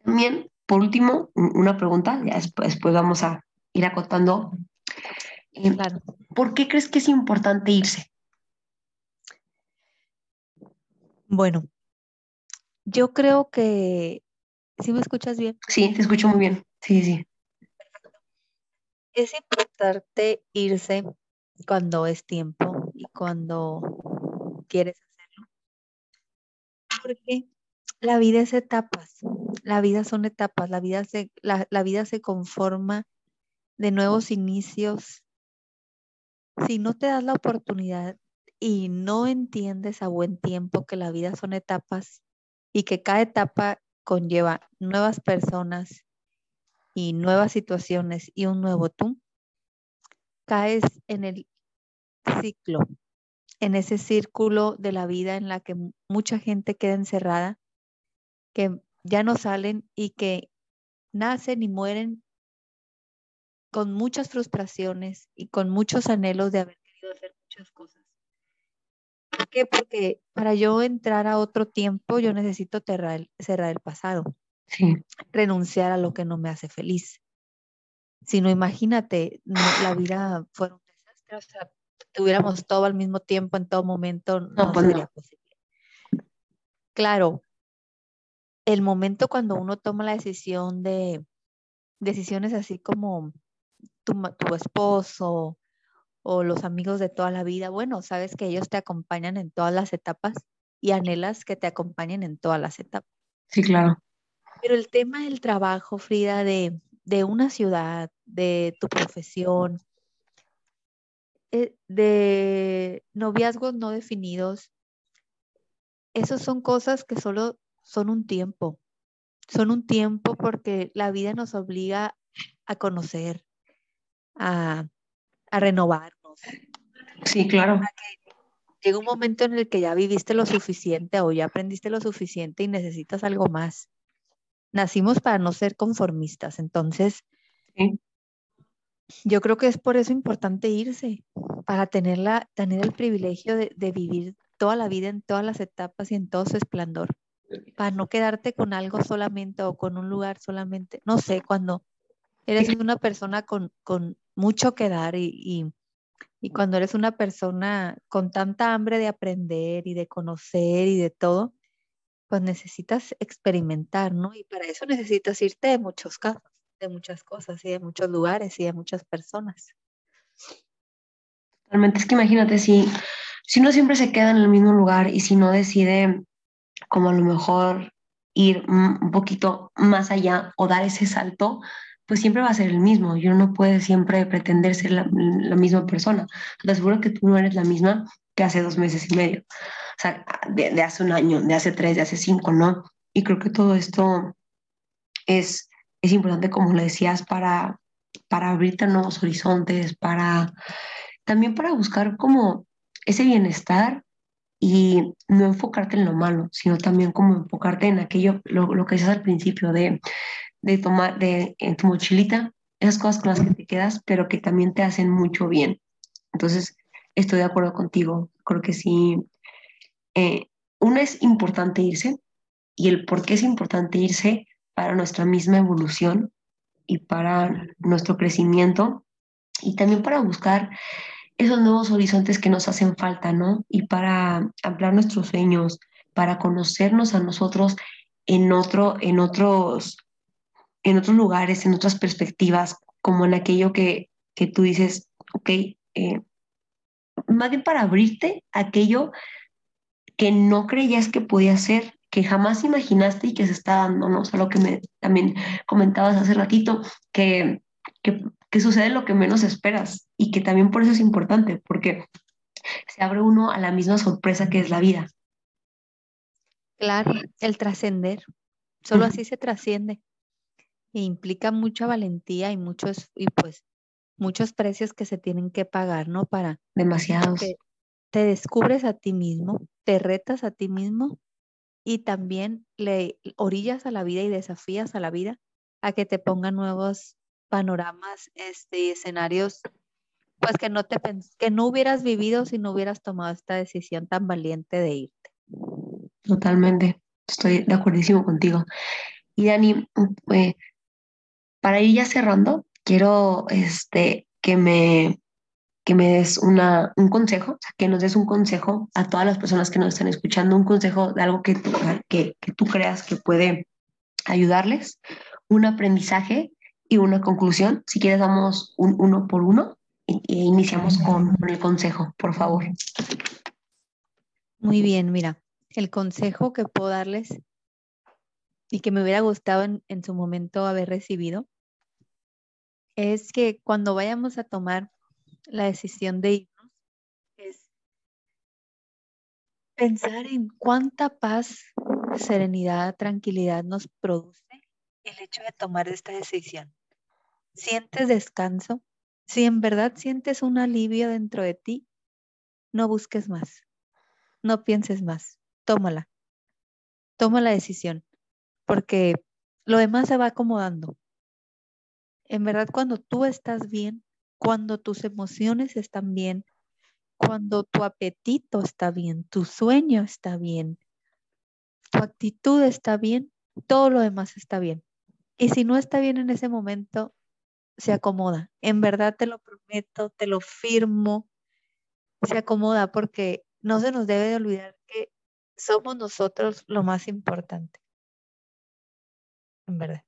También, por último, una pregunta, ya después, después vamos a ir acotando. Eh, claro. ¿Por qué crees que es importante irse? Bueno, yo creo que, ¿sí me escuchas bien? Sí, te escucho muy bien. Sí, sí. Es importante irse cuando es tiempo y cuando quieres hacerlo. Porque la vida es etapas, la vida son etapas, la vida se, la, la vida se conforma de nuevos inicios. Si no te das la oportunidad y no entiendes a buen tiempo que la vida son etapas, y que cada etapa conlleva nuevas personas y nuevas situaciones y un nuevo tú, caes en el ciclo, en ese círculo de la vida en la que mucha gente queda encerrada, que ya no salen y que nacen y mueren con muchas frustraciones y con muchos anhelos de haber querido hacer muchas cosas. ¿Por qué? Porque para yo entrar a otro tiempo, yo necesito cerrar el, pasado. Renunciar a lo que no me hace feliz. Si no, imagínate, la vida fuera un desastre, o sea, tuviéramos todo al mismo tiempo, en todo momento, no, pues sería posible. Claro, el momento cuando uno toma la decisión de decisiones así como tu, tu esposo o los amigos de toda la vida, bueno, sabes que ellos te acompañan en todas las etapas y anhelas que te acompañen en todas las etapas. Sí, claro. Pero el tema del trabajo, Frida, de, de una ciudad, de tu profesión, eh, de noviazgos no definidos, esos son cosas que solo son un tiempo. Son un tiempo porque la vida nos obliga a conocer, a, a renovarnos. Sí, claro. Llega un momento en el que ya viviste lo suficiente o ya aprendiste lo suficiente y necesitas algo más. Nacimos para no ser conformistas, entonces yo creo que es por eso importante irse, para tener, la, tener el privilegio de, de vivir toda la vida en todas las etapas y en todo su esplendor, para no quedarte con algo solamente o con un lugar solamente, no sé, cuando eres una persona con, con mucho que dar y, y, cuando eres una persona con tanta hambre de aprender y de conocer y de todo, pues necesitas experimentar, ¿no? Y para eso necesitas irte de muchos casos, de muchas cosas y de muchos lugares y de muchas personas. Realmente es que imagínate si, si uno siempre se queda en el mismo lugar y si no decide como a lo mejor ir un poquito más allá o dar ese salto, pues siempre va a ser el mismo. Yo no puede siempre pretender ser la, misma persona. Te aseguro que tú no eres la misma que hace dos meses y medio. O sea, de, hace un año, de hace tres, de hace cinco, ¿no? Y creo que todo esto es, es importante, como le decías, para, para abrirte nuevos horizontes, para también para buscar como ese bienestar y no enfocarte en lo malo, sino también como enfocarte en aquello, lo, lo que dices al principio, de de tomar de, en tu mochilita esas cosas con las que te quedas, pero que también te hacen mucho bien. Entonces, estoy de acuerdo contigo. Creo que sí. Eh, una es importante irse y el por qué es importante irse para nuestra misma evolución y para nuestro crecimiento y también para buscar esos nuevos horizontes que nos hacen falta, ¿no? Y para ampliar nuestros sueños, para conocernos a nosotros en, otro, en otros en otros lugares, en otras perspectivas, como en aquello que, que tú dices, ok, eh, más bien para abrirte aquello que no creías que podía ser, que jamás imaginaste y que se está dando, ¿no? O sea, lo que me, también comentabas hace ratito, que, que, que sucede lo que menos esperas y que también por eso es importante, porque se abre uno a la misma sorpresa que es la vida. Claro, el trascender, solo así se trasciende e implica mucha valentía y muchos, y pues muchos precios que se tienen que pagar, ¿no? Para demasiados. Te descubres a ti mismo, te retas a ti mismo y también le orillas a la vida y desafías a la vida a que te ponga nuevos panoramas, este, escenarios, pues que no te que no hubieras vivido si no hubieras tomado esta decisión tan valiente de irte. Totalmente, estoy de acuerdo contigo. Y Dani, eh, para ir ya cerrando, quiero este, que, me, que me des una, un consejo, que nos des un consejo a todas las personas que nos están escuchando, un consejo de algo que que, que tú creas que puede ayudarles, un aprendizaje y una conclusión. Si quieres, damos un uno por uno e, iniciamos con, con el consejo, por favor. Muy bien, mira, el consejo que puedo darles y que me hubiera gustado en, su momento haber recibido, es que cuando vayamos a tomar la decisión de irnos, es pensar en cuánta paz serenidad, tranquilidad nos produce el hecho de tomar esta decisión. ¿Sientes descanso? Si en verdad sientes un alivio dentro de ti, no busques más, no pienses más, tómala, toma la decisión, porque lo demás se va acomodando. En verdad, cuando tú estás bien, cuando tus emociones están bien, cuando tu apetito está bien, tu sueño está bien, tu actitud está bien, todo lo demás está bien. Y si no está bien en ese momento, se acomoda. En verdad te lo prometo, te lo firmo, se acomoda porque no se nos debe de olvidar que somos nosotros lo más importante. En verdad.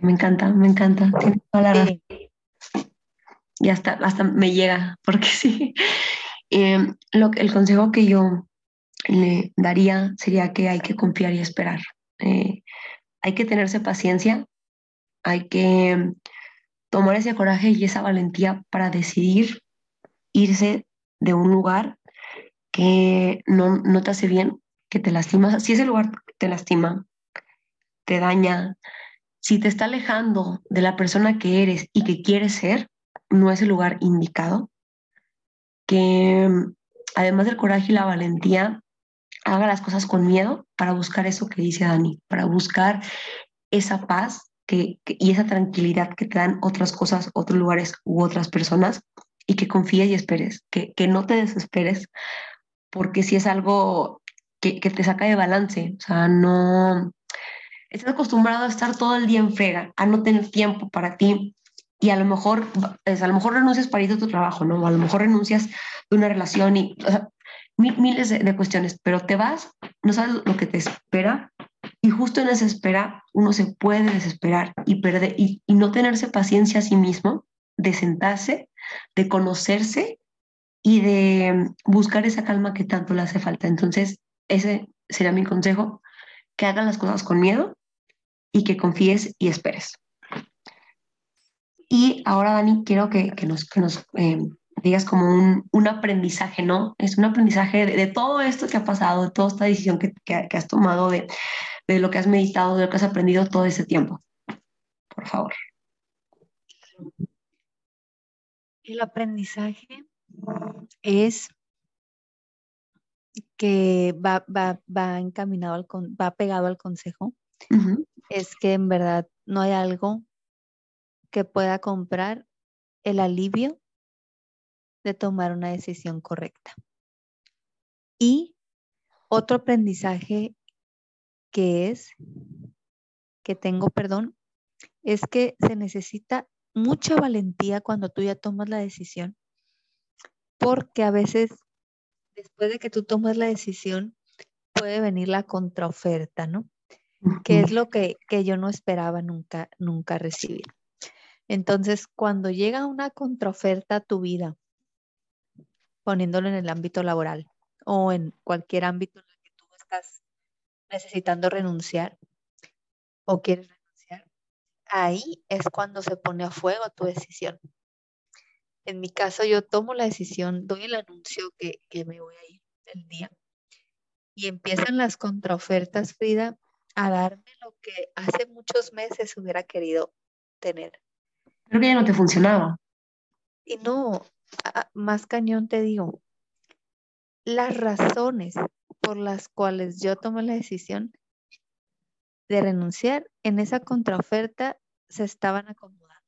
Me encanta, me encanta. Y hasta, hasta me llega, porque sí. Em, lo, el consejo que yo le daría sería que hay que confiar y esperar. Eh, hay que tenerse paciencia, hay que tomar ese coraje y esa valentía para decidir irse de un lugar que no, no te hace bien, que te lastima. Si ese lugar te lastima, te daña, si te está alejando de la persona que eres y que quieres ser, no es el lugar indicado. Que además del coraje y la valentía, haga las cosas con miedo para buscar eso que dice Dani, para buscar esa paz y esa tranquilidad que te dan otras cosas, otros lugares u otras personas y que confíes y esperes, que, que no te desesperes, porque si es algo que, que, te saca de balance, o sea, no, estás acostumbrado a estar todo el día en frega, a no tener tiempo para ti y a lo mejor, es, a lo mejor renuncias para ir a tu trabajo, ¿no? O a lo mejor renuncias de una relación y miles de, de cuestiones, pero te vas, no sabes lo que te espera y justo en esa espera uno se puede desesperar y, perder, y, no tenerse paciencia a sí mismo, de sentarse, de conocerse y de buscar esa calma que tanto le hace falta. Entonces, ese sería mi consejo, que hagan las cosas con miedo y que confíes y esperes. Y ahora, Dani, quiero que, que nos, que nos eh, digas como un, un, aprendizaje, ¿no? Es un aprendizaje de, de, todo esto que ha pasado, de toda esta decisión que, que, que has tomado, de, de lo que has meditado, de lo que has aprendido todo ese tiempo. Por favor. El aprendizaje es que va, va, va encaminado al, va pegado al consejo. Es que en verdad no hay algo que pueda comprar el alivio de tomar una decisión correcta. Y otro aprendizaje que es, que tengo, perdón, es que se necesita mucha valentía cuando tú ya tomas la decisión, porque a veces después de que tú tomas la decisión puede venir la contraoferta, ¿no? Que es lo que, que yo no esperaba nunca, nunca recibir. Entonces, cuando llega una contraoferta a tu vida, poniéndolo en el ámbito laboral o en cualquier ámbito en el que tú estás necesitando renunciar o quieres renunciar, ahí es cuando se pone a fuego tu decisión. En mi caso, yo tomo la decisión, doy el anuncio que, que me voy a ir el día y empiezan las contraofertas, Frida, a darme lo que hace muchos meses hubiera querido tener. Creo que ya no te funcionaba. Y no, más cañón te digo, las razones por las cuales yo tomé la decisión de renunciar, en esa contraoferta se estaban acomodando,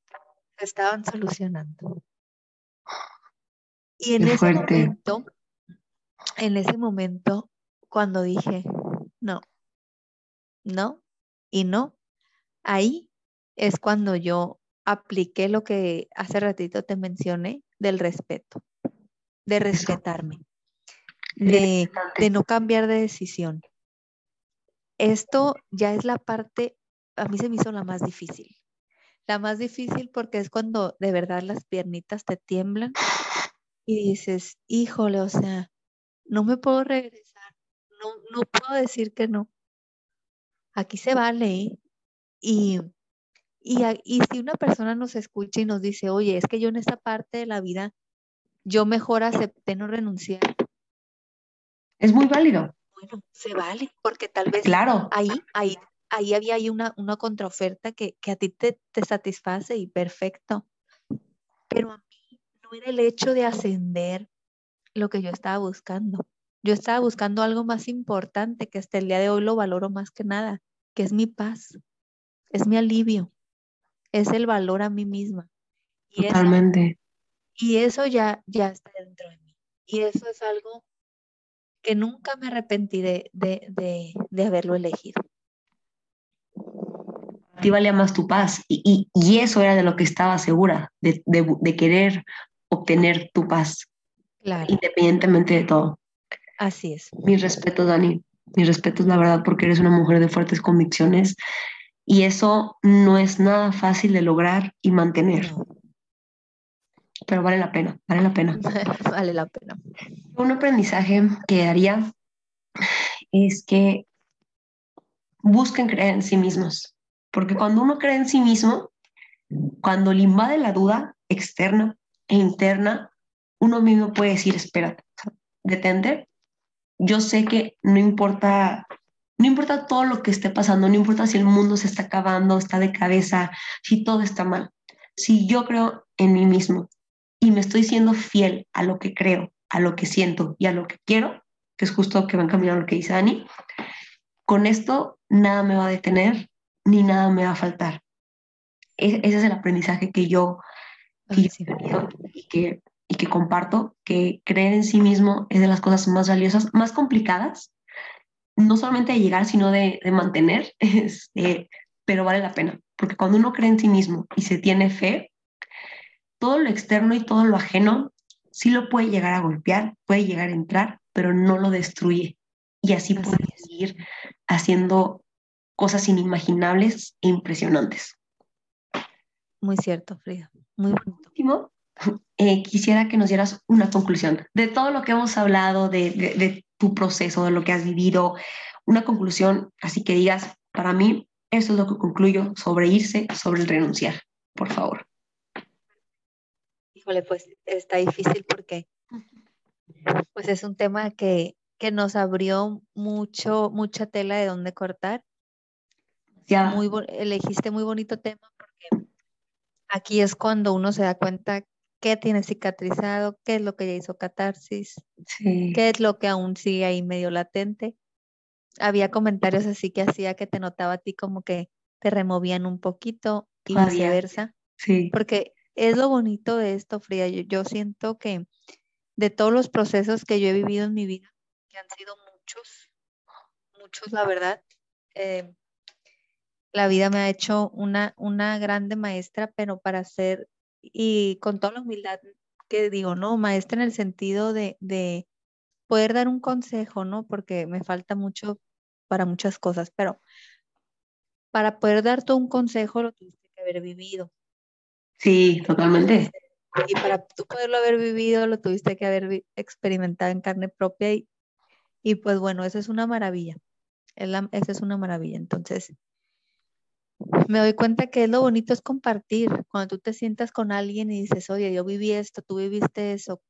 se estaban solucionando. Y en ese momento, en ese momento, cuando dije, no, no y no, ahí es cuando yo apliqué lo que hace ratito te mencioné del respeto, de respetarme de, no cambiar de decisión. Esto ya es la parte, a mí se me hizo la más difícil. La más difícil porque es cuando de verdad las piernitas te tiemblan y dices, híjole, o sea, no me puedo regresar, no, no puedo decir que no. Aquí se vale. ¿eh? Y, y, y si una persona nos escucha y nos dice, oye, es que yo en esta parte de la vida, yo mejor acepté no renunciar, es muy válido. bueno, se vale, porque tal vez claro. ahí, ahí, ahí había ahí una, una contraoferta que, que a ti te, te satisface y perfecto. Pero a mí no era el hecho de ascender lo que yo estaba buscando. Yo estaba buscando algo más importante que hasta el día de hoy lo valoro más que nada, que es mi paz, es mi alivio, es el valor a mí misma. Y Totalmente. Eso, y eso ya, ya está dentro de mí. Y eso es algo que nunca me arrepentí de, de, de, haberlo elegido. A ti valía más tu paz y, y, eso era de lo que estaba segura, de, de querer obtener tu paz. Claro. Independientemente de todo. Así es. Mi respeto, Dani. Mi respeto es la verdad porque eres una mujer de fuertes convicciones y eso no es nada fácil de lograr y mantener. Pero vale la pena, vale la pena. vale la pena. Un aprendizaje que haría es que busquen creer en sí mismos, porque cuando uno cree en sí mismo, cuando le invade la duda externa e interna, uno mismo puede decir, espérate, detente, yo sé que no importa, no importa todo lo que esté pasando, no importa si el mundo se está acabando, está de cabeza, si todo está mal. Si yo creo en mí mismo y me estoy siendo fiel a lo que creo, a lo que siento y a lo que quiero, que es justo que van cambiando lo que dice Ani, con esto nada me va a detener ni nada me va a faltar. E-, ese es el aprendizaje que yo, que y que y que comparto, que creer en sí mismo es de las cosas más valiosas, más complicadas, no solamente de llegar, sino de, mantener, este, pero vale la pena, porque cuando uno cree en sí mismo y se tiene fe, todo lo externo y todo lo ajeno sí lo puede llegar a golpear, puede llegar a entrar, pero no lo destruye. Y así, puede seguir haciendo cosas inimaginables e impresionantes. Muy cierto, Frida. Muy último, eh, quisiera que nos dieras una conclusión de todo lo que hemos hablado, de, tu proceso, de lo que has vivido, una conclusión, así que digas, para mí, eso es lo que concluyo sobre irse, sobre el renunciar, por favor. Híjole, pues está difícil porque pues es un tema que, que nos abrió mucho, mucha tela de dónde cortar. Ya. Muy, elegiste muy bonito tema porque aquí es cuando uno se da cuenta qué tiene cicatrizado, qué es lo que ya hizo catarsis, qué es lo que aún sigue ahí medio latente. Había comentarios así que hacía que te notaba a ti como que te removían un poquito y viceversa. Sí. Porque es lo bonito de esto, Frida. Yo, siento que de todos los procesos que yo he vivido en mi vida, que han sido muchos, muchos, la verdad, eh, la vida me ha hecho una, una grande maestra, pero para ser y con toda la humildad que digo, no, maestra en el sentido de, de poder dar un consejo, ¿no? Porque me falta mucho para muchas cosas, pero para poder dar todo un consejo lo tuviste que haber vivido. Sí, totalmente. Y para tú poderlo haber vivido, lo tuviste que haber experimentado en carne propia y, y pues bueno, eso es una maravilla. esa es una maravilla. Entonces, me doy cuenta que lo bonito es compartir. Cuando tú te sientas con alguien y dices, oye, yo viví esto, tú viviste eso,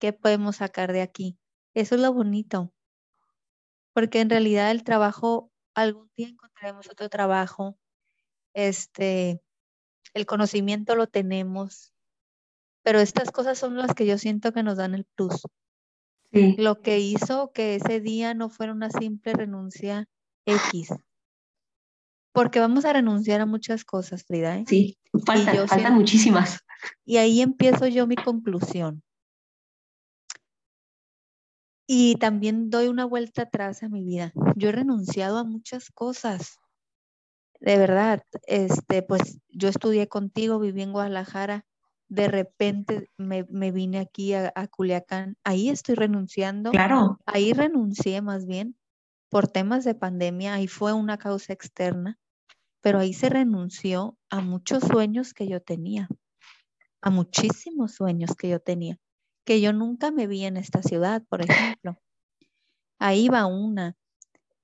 ¿qué podemos sacar de aquí? Eso es lo bonito. Porque en realidad el trabajo, algún día encontraremos otro trabajo, este, el conocimiento lo tenemos, pero estas cosas son las que yo siento que nos dan el plus. Lo que hizo que ese día no fuera una simple renuncia X, porque vamos a renunciar a muchas cosas, Frida. ¿eh? Sí, faltan, muchísimas. Y ahí empiezo yo mi conclusión. Y también doy una vuelta atrás a mi vida. Yo he renunciado a muchas cosas. De verdad, este, pues yo estudié contigo, viví en Guadalajara, de repente me, vine aquí a, a, Culiacán, ahí estoy renunciando. Claro. Ahí renuncié más bien por temas de pandemia, ahí fue una causa externa pero ahí se renunció a muchos sueños que yo tenía, a muchísimos sueños que yo tenía, que yo nunca me vi en esta ciudad, por ejemplo. Ahí va una.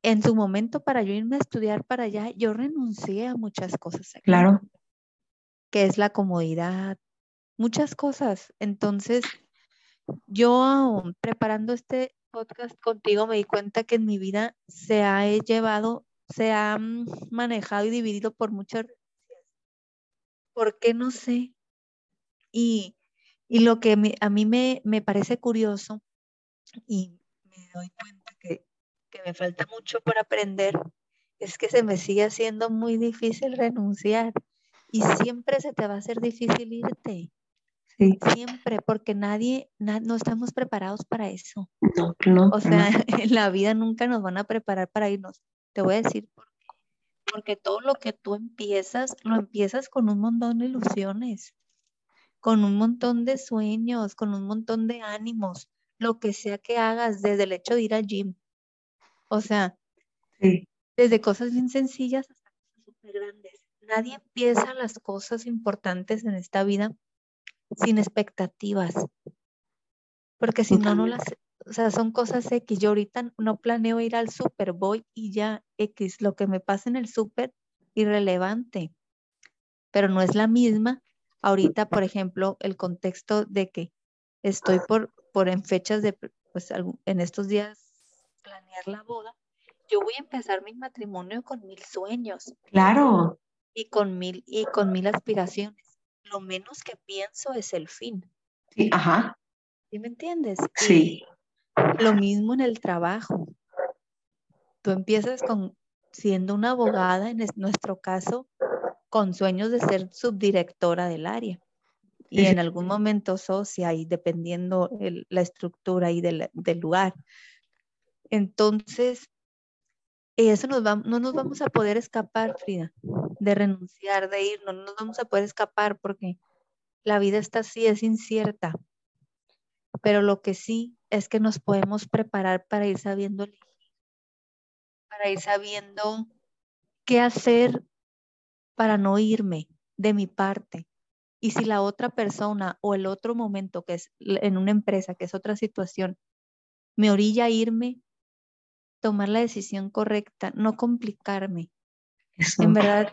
En su momento para yo irme a estudiar para allá, yo renuncié a muchas cosas. Claro. Que es la comodidad, muchas cosas. Entonces, yo preparando este, podcast contigo me di cuenta que en mi vida se ha llevado, se ha mm, manejado y dividido por muchas ¿Por qué no sé? Y, lo que a mí me, me, parece curioso y me doy cuenta que, me falta mucho por aprender es que se me sigue haciendo muy difícil renunciar y siempre se te va a hacer difícil irte. Siempre, porque nadie, no estamos preparados para eso. No, no. O sea, en la vida nunca nos van a preparar para irnos. Te voy a decir por qué. Porque todo lo que tú empiezas, lo empiezas con un montón de ilusiones, con un montón de sueños, con un montón de ánimos, lo que sea que hagas, desde el hecho de ir al gym. O sea, desde cosas bien sencillas hasta cosas súper grandes. Nadie empieza las cosas importantes en esta vida sin expectativas. Porque si no, no las, o sea, son cosas X. Yo ahorita no planeo ir al súper, voy y ya X. Lo que me pasa en el súper, irrelevante. Pero no es la misma. Ahorita, por ejemplo, el contexto de que estoy por, por en fechas de, pues en estos días planear la boda. Yo voy a empezar mi matrimonio con mil sueños. Claro. Y con mil, y con mil aspiraciones lo menos que pienso es el fin. Sí, ajá. ¿Sí me entiendes? Sí. lo mismo en el trabajo. Tú empiezas con siendo una abogada, en nuestro caso, con sueños de ser subdirectora del área. Y en algún momento socia y dependiendo la estructura y del, lugar. Entonces, eso no nos vamos a poder escapar, Frida de renunciar, de ir, no nos vamos a poder escapar porque la vida está así, es incierta. Pero lo que sí es que nos podemos preparar para ir sabiendo para ir sabiendo qué hacer para no irme de mi parte. Y si la otra persona o el otro momento que es en una empresa, que es otra situación, me orilla a irme, tomar la decisión correcta, no complicarme. En verdad,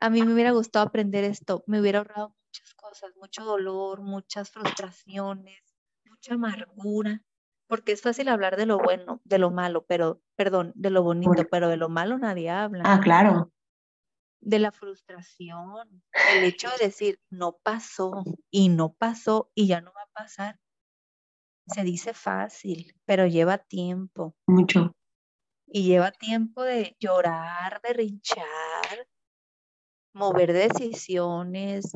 a mí me hubiera gustado aprender esto, me hubiera ahorrado muchas cosas, mucho dolor, muchas frustraciones, mucha amargura, porque es fácil hablar de lo bueno, de lo malo, pero, perdón, de lo bonito, pero de lo malo nadie habla. Ah, claro. De la frustración, el hecho de decir, no pasó y no pasó y ya no va a pasar. Se dice fácil, pero lleva tiempo. Mucho. Y lleva tiempo de llorar, de rinchar, mover decisiones,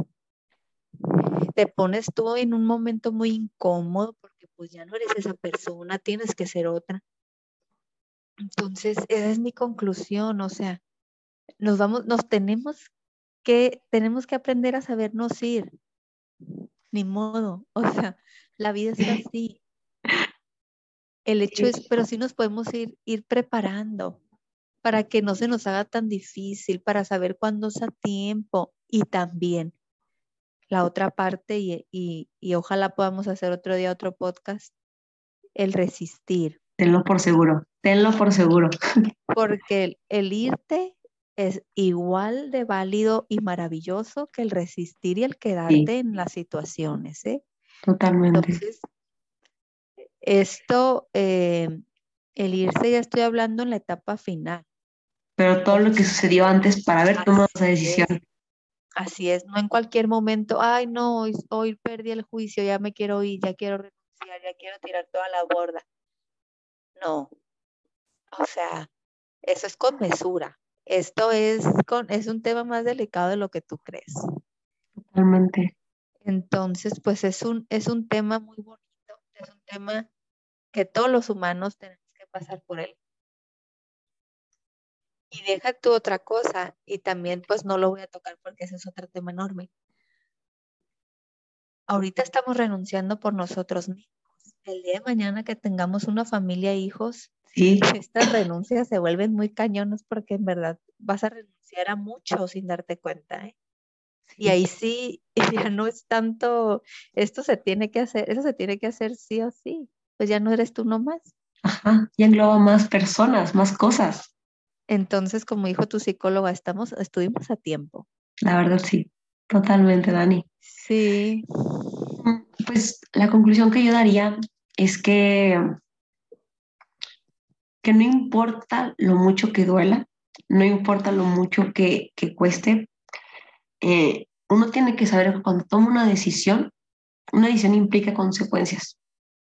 te pones tú en un momento muy incómodo porque pues ya no eres esa persona, tienes que ser otra. Entonces, esa es mi conclusión, o sea, nos vamos, nos tenemos que, tenemos que aprender a sabernos ir. Ni modo, o sea, la vida es así. El hecho es, pero sí nos podemos ir, ir preparando para que no se nos haga tan difícil, para saber cuándo es a tiempo y también la otra parte, y, ojalá podamos hacer otro día otro podcast, el resistir. Tenlo por seguro, tenlo por seguro. Porque el, irte es igual de válido y maravilloso que el resistir y el quedarte en las situaciones. ¿eh? Totalmente. Entonces, esto, eh, el irse ya estoy hablando en la etapa final pero todo lo que sucedió antes para haber tomado esa decisión. Así es, no en cualquier momento, ay no, hoy, hoy perdí el juicio, ya me quiero ir, ya quiero renunciar, ya quiero tirar toda la borda. No, o sea, eso es con mesura. Esto es, con, es un tema más delicado de lo que tú crees. Totalmente. Entonces, pues es un, es un tema muy bonito, es un tema que todos los humanos tenemos que pasar por él. Y deja tú otra cosa, y también pues no lo voy a tocar porque ese es otro tema enorme. Ahorita estamos renunciando por nosotros mismos. El día de mañana que tengamos una familia e hijos, sí. estas renuncias se vuelven muy cañones porque en verdad vas a renunciar a mucho sin darte cuenta. ¿eh? Y ahí sí, ya no es tanto, esto se tiene que hacer, eso se tiene que hacer sí o sí, pues ya no eres tú nomás. Ajá, y engloba más personas, más cosas. Entonces, como dijo tu psicóloga, estamos, estuvimos a tiempo. La verdad, sí, totalmente, Dani. Sí. Mm, pues la conclusión que yo daría es que que no importa lo mucho que duela, no importa lo mucho que, que cueste, eh, uno tiene que saber que cuando toma una decisión, una decisión implica consecuencias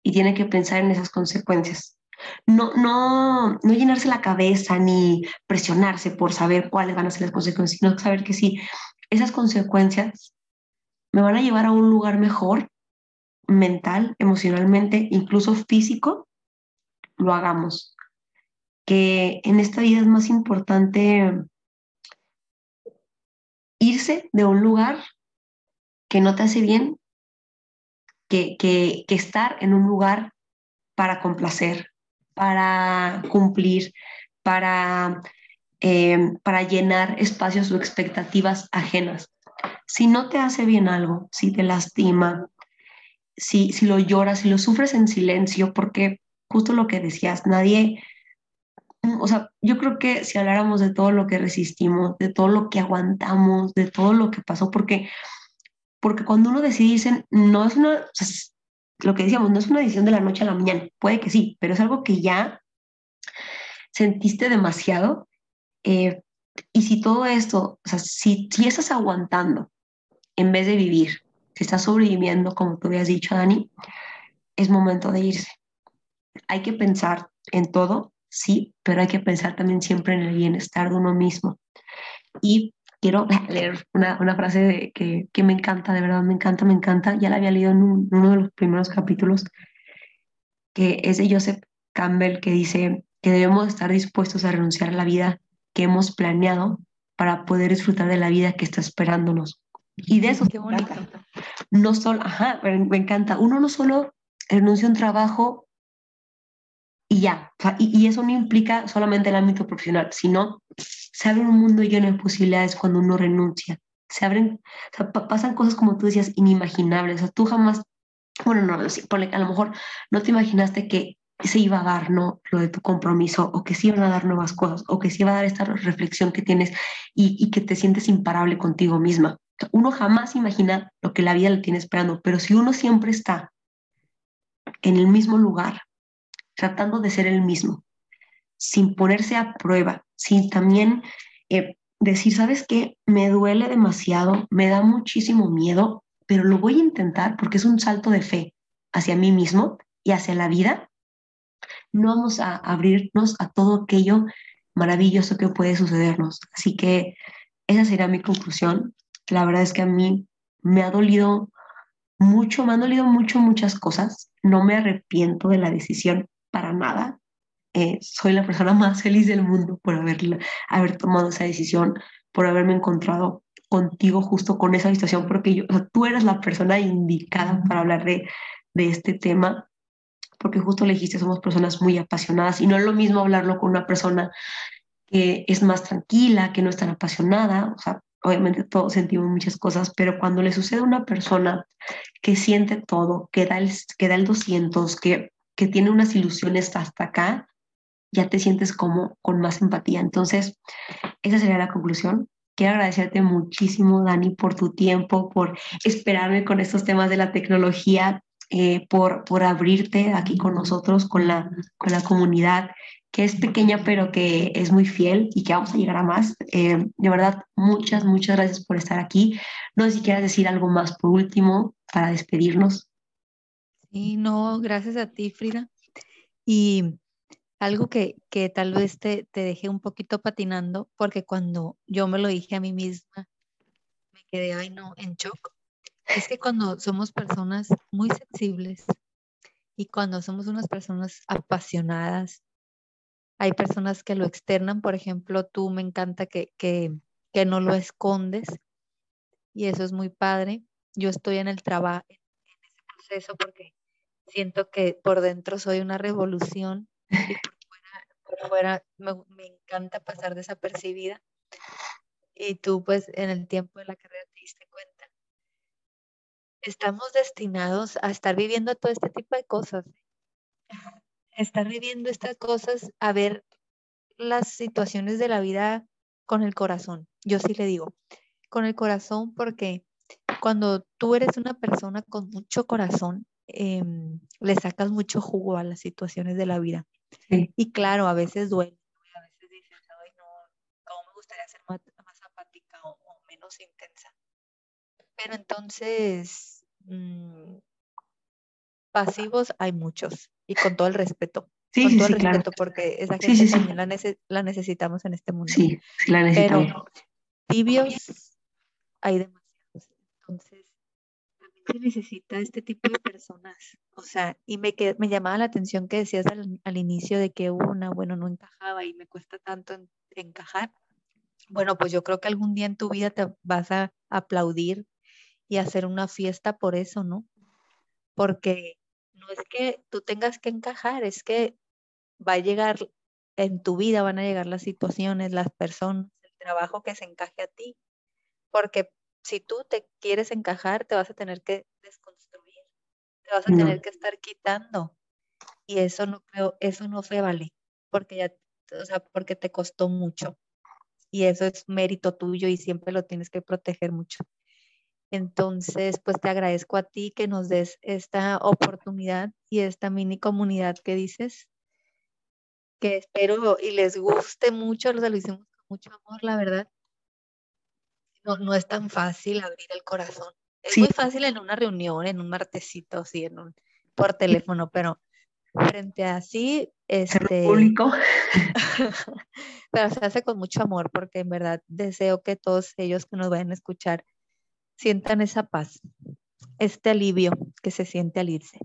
y tiene que pensar en esas consecuencias. No, no, no llenarse la cabeza ni presionarse por saber cuáles van a ser las consecuencias, sino saber que si esas consecuencias me van a llevar a un lugar mejor, mental, emocionalmente, incluso físico, lo hagamos. Que en esta vida es más importante irse de un lugar que no te hace bien que, que, estar en un lugar para complacer, para cumplir, para, eh, para llenar espacios o expectativas ajenas. Si no te hace bien algo, si te lastima, si, si lo lloras, si lo sufres en silencio, porque justo lo que decías, nadie, o sea, yo creo que si habláramos de todo lo que resistimos, de todo lo que aguantamos, de todo lo que pasó, porque, porque cuando uno decide dicen, no es una, lo que decíamos, no es una decisión de la noche a la mañana, puede que sí, pero es algo que ya sentiste demasiado. Eh, y si todo esto, o sea, si, si estás aguantando en vez de vivir, si estás sobreviviendo, como tú habías dicho, Dani, es momento de irse. Hay que pensar en todo, sí, pero hay que pensar también siempre en el bienestar de uno mismo. Y quiero leer una, una frase que, que, me encanta, de verdad, me encanta, me encanta. Ya la había leído en, en uno de los primeros capítulos, que es de Joseph Campbell, que dice que debemos estar dispuestos a renunciar a la vida que hemos planeado para poder disfrutar de la vida que está esperándonos. Y de eso Qué bonito. No solo, ajá, me encanta. Uno no solo renuncia a un trabajo y ya. y, eso no implica solamente el ámbito profesional, sino se abre un mundo lleno de posibilidades cuando uno renuncia. Se abren, pasan cosas como tú decías, inimaginables. O sea, tú jamás, bueno, no, a lo mejor no te imaginaste que se iba a dar, ¿no? Lo de tu compromiso, o que se iban a dar nuevas cosas, o que se iba a dar esta reflexión que tienes y que te sientes imparable contigo misma. Uno jamás imagina lo que la vida le tiene esperando, pero si uno siempre está en el mismo lugar, tratando de ser el mismo, sin ponerse a prueba, sin también eh, decir, ¿sabes qué? Me duele demasiado, me da muchísimo miedo, pero lo voy a intentar porque es un salto de fe hacia mí mismo y hacia la vida. No vamos a abrirnos a todo aquello maravilloso que puede sucedernos. Así que esa sería mi conclusión. La verdad es que a mí me ha dolido mucho, me han dolido mucho muchas cosas. No me arrepiento de la decisión para nada. Eh, soy la persona más feliz del mundo por haber, haber tomado esa decisión, por haberme encontrado contigo justo con esa situación, porque yo, tú eres la persona indicada para hablar de, de este tema, porque justo le dijiste, somos personas muy apasionadas y no es lo mismo hablarlo con una persona que es más tranquila, que no es tan apasionada, o sea, obviamente todos sentimos muchas cosas, pero cuando le sucede a una persona que siente todo, que da el, que da el 200, que, que tiene unas ilusiones hasta acá, ya te sientes como con más empatía. Entonces, esa sería la conclusión. Quiero agradecerte muchísimo, Dani, por tu tiempo, por esperarme con estos temas de la tecnología, eh, por, por abrirte aquí con nosotros, con la, con la comunidad que es pequeña pero que es muy fiel y que vamos a llegar a más. Eh, de verdad, muchas, muchas gracias por estar aquí. No sé si quieras decir algo más por último para despedirnos. Sí, no, gracias a ti, Frida. Y algo que, que tal vez te, te dejé un poquito patinando, porque cuando yo me lo dije a mí misma, me quedé, ay no, en shock. Es que cuando somos personas muy sensibles y cuando somos unas personas apasionadas, hay personas que lo externan, por ejemplo, tú me encanta que, que, que no lo escondes y eso es muy padre. Yo estoy en el trabajo, en ese proceso porque siento que por dentro soy una revolución por fuera, me, me, encanta pasar desapercibida. Y tú pues en el tiempo de la carrera te diste cuenta. Estamos destinados a estar viviendo todo este tipo de cosas estar viviendo estas cosas, a ver las situaciones de la vida con el corazón. Yo sí le digo, con el corazón porque cuando tú eres una persona con mucho corazón, em, le sacas mucho jugo a las situaciones de la vida. Y claro, a veces duele, a veces dices, ay, no, ¿cómo me gustaría ser más, apática o, menos intensa? Pero entonces, mm, pasivos hay muchos y con todo el respeto. Sí, con sí, todo sí, el claro. respeto, porque esa gente también la, la, necesitamos en este mundo. Sí, sí la necesitamos. Pero tibios hay demasiados. Se necesita este tipo de personas. O sea, y me, me llamaba la atención que decías al, inicio de que una, bueno, no encajaba y me cuesta tanto encajar. Bueno, pues yo creo que algún día en tu vida te vas a aplaudir y hacer una fiesta por eso, ¿no? Porque no es que tú tengas que encajar, es que va a llegar en tu vida, van a llegar las situaciones, las personas, el trabajo que se encaje a ti. Porque si tú te quieres encajar, te vas a tener que desconstruir, te vas a tener que estar quitando. Y eso no creo, eso no se vale, porque ya, o sea, porque te costó mucho. Y eso es mérito tuyo y siempre lo tienes que proteger mucho. Entonces, pues te agradezco a ti que nos des esta oportunidad y esta mini comunidad que dices, que espero y les guste mucho, lo hicimos con mucho amor, la verdad. No, no es tan fácil abrir el corazón. Es muy fácil en una reunión, en un martesito, sí, en un, por teléfono, pero frente a así, este... público. pero se hace con mucho amor, porque en verdad deseo que todos ellos que nos vayan a escuchar sientan esa paz, este alivio que se siente al irse.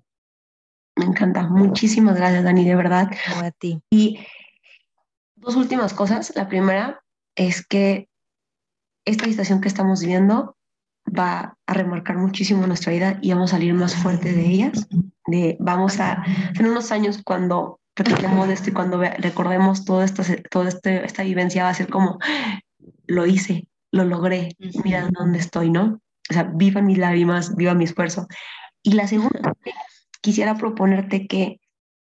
Me encanta. Muchísimas gracias, Dani, de verdad. a ti. Y dos últimas cosas. La primera es que esta situación que estamos viviendo va a remarcar muchísimo nuestra vida y vamos a salir más fuerte de ellas. De, vamos a, en unos años, cuando recordemos esto y cuando recordemos toda esta, toda este, esta vivencia, va a ser como, lo hice, lo logré, mira dónde estoy, ¿no? O sea, viva mis lágrimas, viva mi esfuerzo. Y la segunda, quisiera proponerte que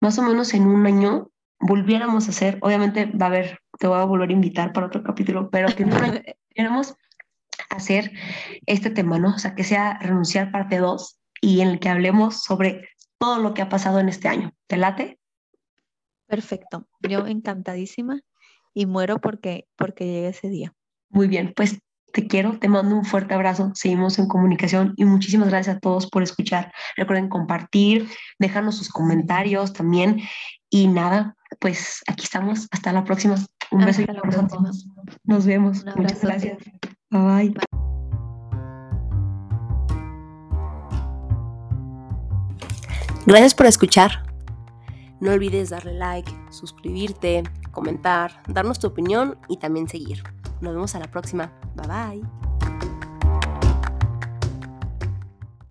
más o menos en un año volviéramos a hacer, obviamente va a haber, te voy a volver a invitar para otro capítulo, pero que volviéramos a hacer este tema, ¿no? O sea, que sea renunciar parte 2 y en el que hablemos sobre todo lo que ha pasado en este año. ¿Te late? Perfecto. Yo encantadísima y muero porque, porque llegue ese día. Muy bien, pues te quiero, te mando un fuerte abrazo, seguimos en comunicación y muchísimas gracias a todos por escuchar. Recuerden compartir, déjanos sus comentarios también y nada, pues aquí estamos, hasta la próxima. Un beso y un abrazo a todos. Nos vemos. Muchas gracias. Bye bye. Gracias por escuchar. No olvides darle like, suscribirte, comentar, darnos tu opinión y también seguir. Nos vemos a la próxima. Bye bye.